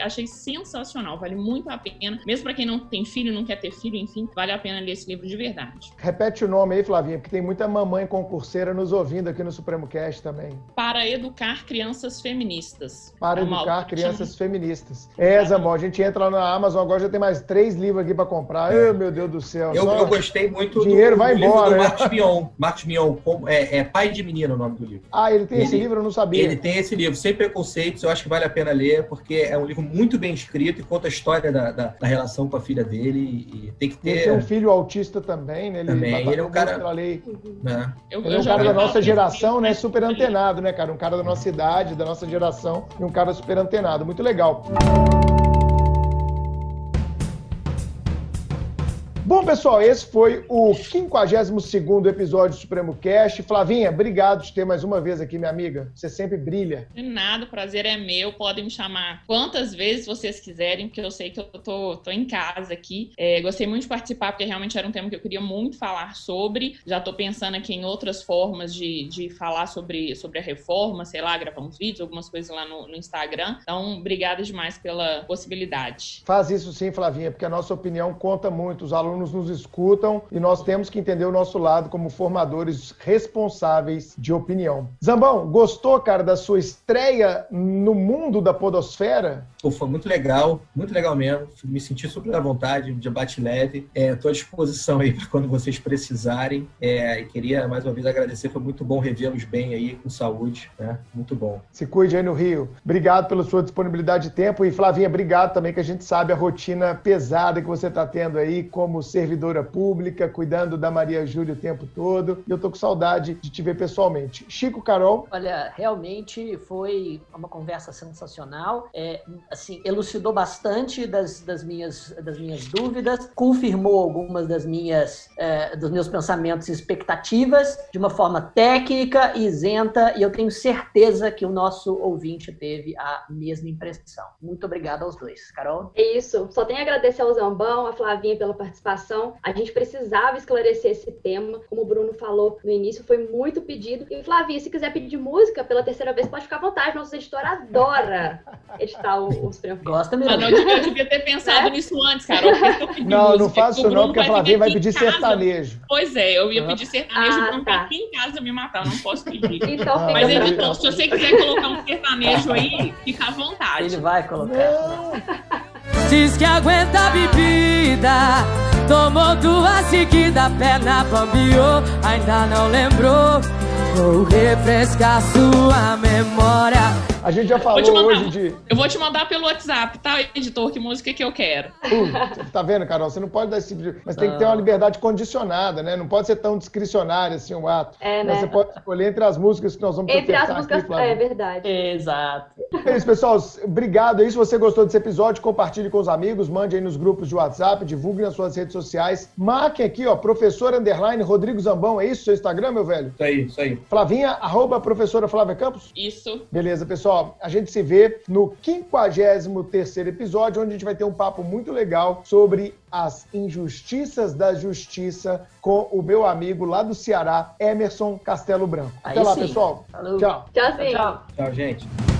achei sensacional, vale muito a pena mesmo para quem não tem filho, não quer ter filho, enfim, vale a pena ler esse livro de verdade. Repete o nome aí, Flavinha, porque tem muita mamãe concurseira nos ouvindo aqui no Supremo Cast também. Para educar crianças feministas. Para é educar crianças feministas. É, Zamol, a gente entra lá na Amazon, agora já tem mais três livros aqui para comprar. É. meu Deus do céu. Eu, eu gostei muito dinheiro do, vai do embora, livro do Marcos Mion. Marcos Mion, é, é, Pai de Menino o nome do livro. Ah, ele tem ele, esse livro? Eu não sabia. Ele tem esse livro, Sem Preconceitos, eu acho que vale a pena ler, porque é um livro muito bem escrito e conta a história da, da, da relação com a filha dele e tem que ter. Ele tem um filho autista também, né? Ele também, ele é um cara. Lei. Né? Eu, ele é um cara da nossa geração, né? Super antenado, né, cara? Um cara da nossa idade, da nossa geração, e um cara super antenado. Muito legal. Bom, pessoal, esse foi o 52º episódio do Supremo Cast. Flavinha, obrigado de ter mais uma vez aqui, minha amiga. Você sempre brilha. De nada, o prazer é meu. Podem me chamar quantas vezes vocês quiserem, porque eu sei que eu tô, tô em casa aqui. É, gostei muito de participar, porque realmente era um tema que eu queria muito falar sobre. Já tô pensando aqui em outras formas de, de falar sobre, sobre a reforma, sei lá, gravar uns vídeos, algumas coisas lá no, no Instagram. Então, obrigada demais pela possibilidade. Faz isso sim, Flavinha, porque a nossa opinião conta muito. Os alunos alunos nos escutam e nós temos que entender o nosso lado como formadores responsáveis de opinião. Zambão, gostou, cara, da sua estreia no mundo da podosfera? Pô, foi muito legal, muito legal mesmo. Me senti super à vontade, um debate leve. Estou é, à disposição aí para quando vocês precisarem. É, e queria mais uma vez agradecer, foi muito bom revê-los bem aí, com saúde, né? Muito bom. Se cuide aí no Rio. Obrigado pela sua disponibilidade de tempo. E Flavinha, obrigado também, que a gente sabe a rotina pesada que você está tendo aí como servidora pública, cuidando da Maria Júlia o tempo todo. E eu tô com saudade de te ver pessoalmente. Chico Carol. Olha, realmente foi uma conversa sensacional. É, assim, elucidou bastante das, das, minhas, das minhas dúvidas, confirmou algumas das minhas, é, dos meus pensamentos e expectativas de uma forma técnica e isenta. E eu tenho certeza que o nosso ouvinte teve a mesma impressão. Muito obrigado aos dois. Carol? É isso. Só tenho a agradecer ao Zambão, a Flavinha pela participação participação. A gente precisava esclarecer esse tema, como o Bruno falou no início, foi muito pedido. E Flavinha, se quiser pedir música pela terceira vez, pode ficar à vontade. Nosso editor adora editar os prêmios. Gosta mesmo. Mas não, eu devia ter pensado é? nisso antes, Carol. Não, música, não faço isso não, porque a Flavinha vai pedir sertanejo. Pois é, eu ia pedir sertanejo, ah, não tá. aqui em casa me matar, não posso pedir. Então, Mas editor, se você quiser colocar um sertanejo aí, fica à vontade. Ele vai colocar. Não. Diz que aguenta a bebida. Tomou duas seguidas, perna bambiou Ainda não lembrou. Vou refrescar sua memória A gente já falou mandar, hoje de. Eu vou te mandar pelo WhatsApp, tá, editor? Que música que eu quero. Uh, tá vendo, Carol? Você não pode dar esse tipo de. Mas tem que ter uma liberdade condicionada, né? Não pode ser tão discricionário assim o ato. É, Mas né? você pode escolher entre as músicas que nós vamos Entre as músicas. aqui. É verdade. Exato. É isso, pessoal. Obrigado aí. Se você gostou desse episódio, compartilhe com os amigos, mande aí nos grupos de WhatsApp, divulgue nas suas redes sociais. Marquem aqui, ó, professor underline Rodrigo Zambão. É isso seu Instagram, meu velho? Isso aí, isso aí. Flavinha, arroba professora Flávia Campos. Isso. Beleza, pessoal. A gente se vê no 53 episódio, onde a gente vai ter um papo muito legal sobre as injustiças da justiça com o meu amigo lá do Ceará, Emerson Castelo Branco. Até Aí lá, sim. pessoal. Falou. Tchau. Tchau, sim. Tchau. Tchau, gente.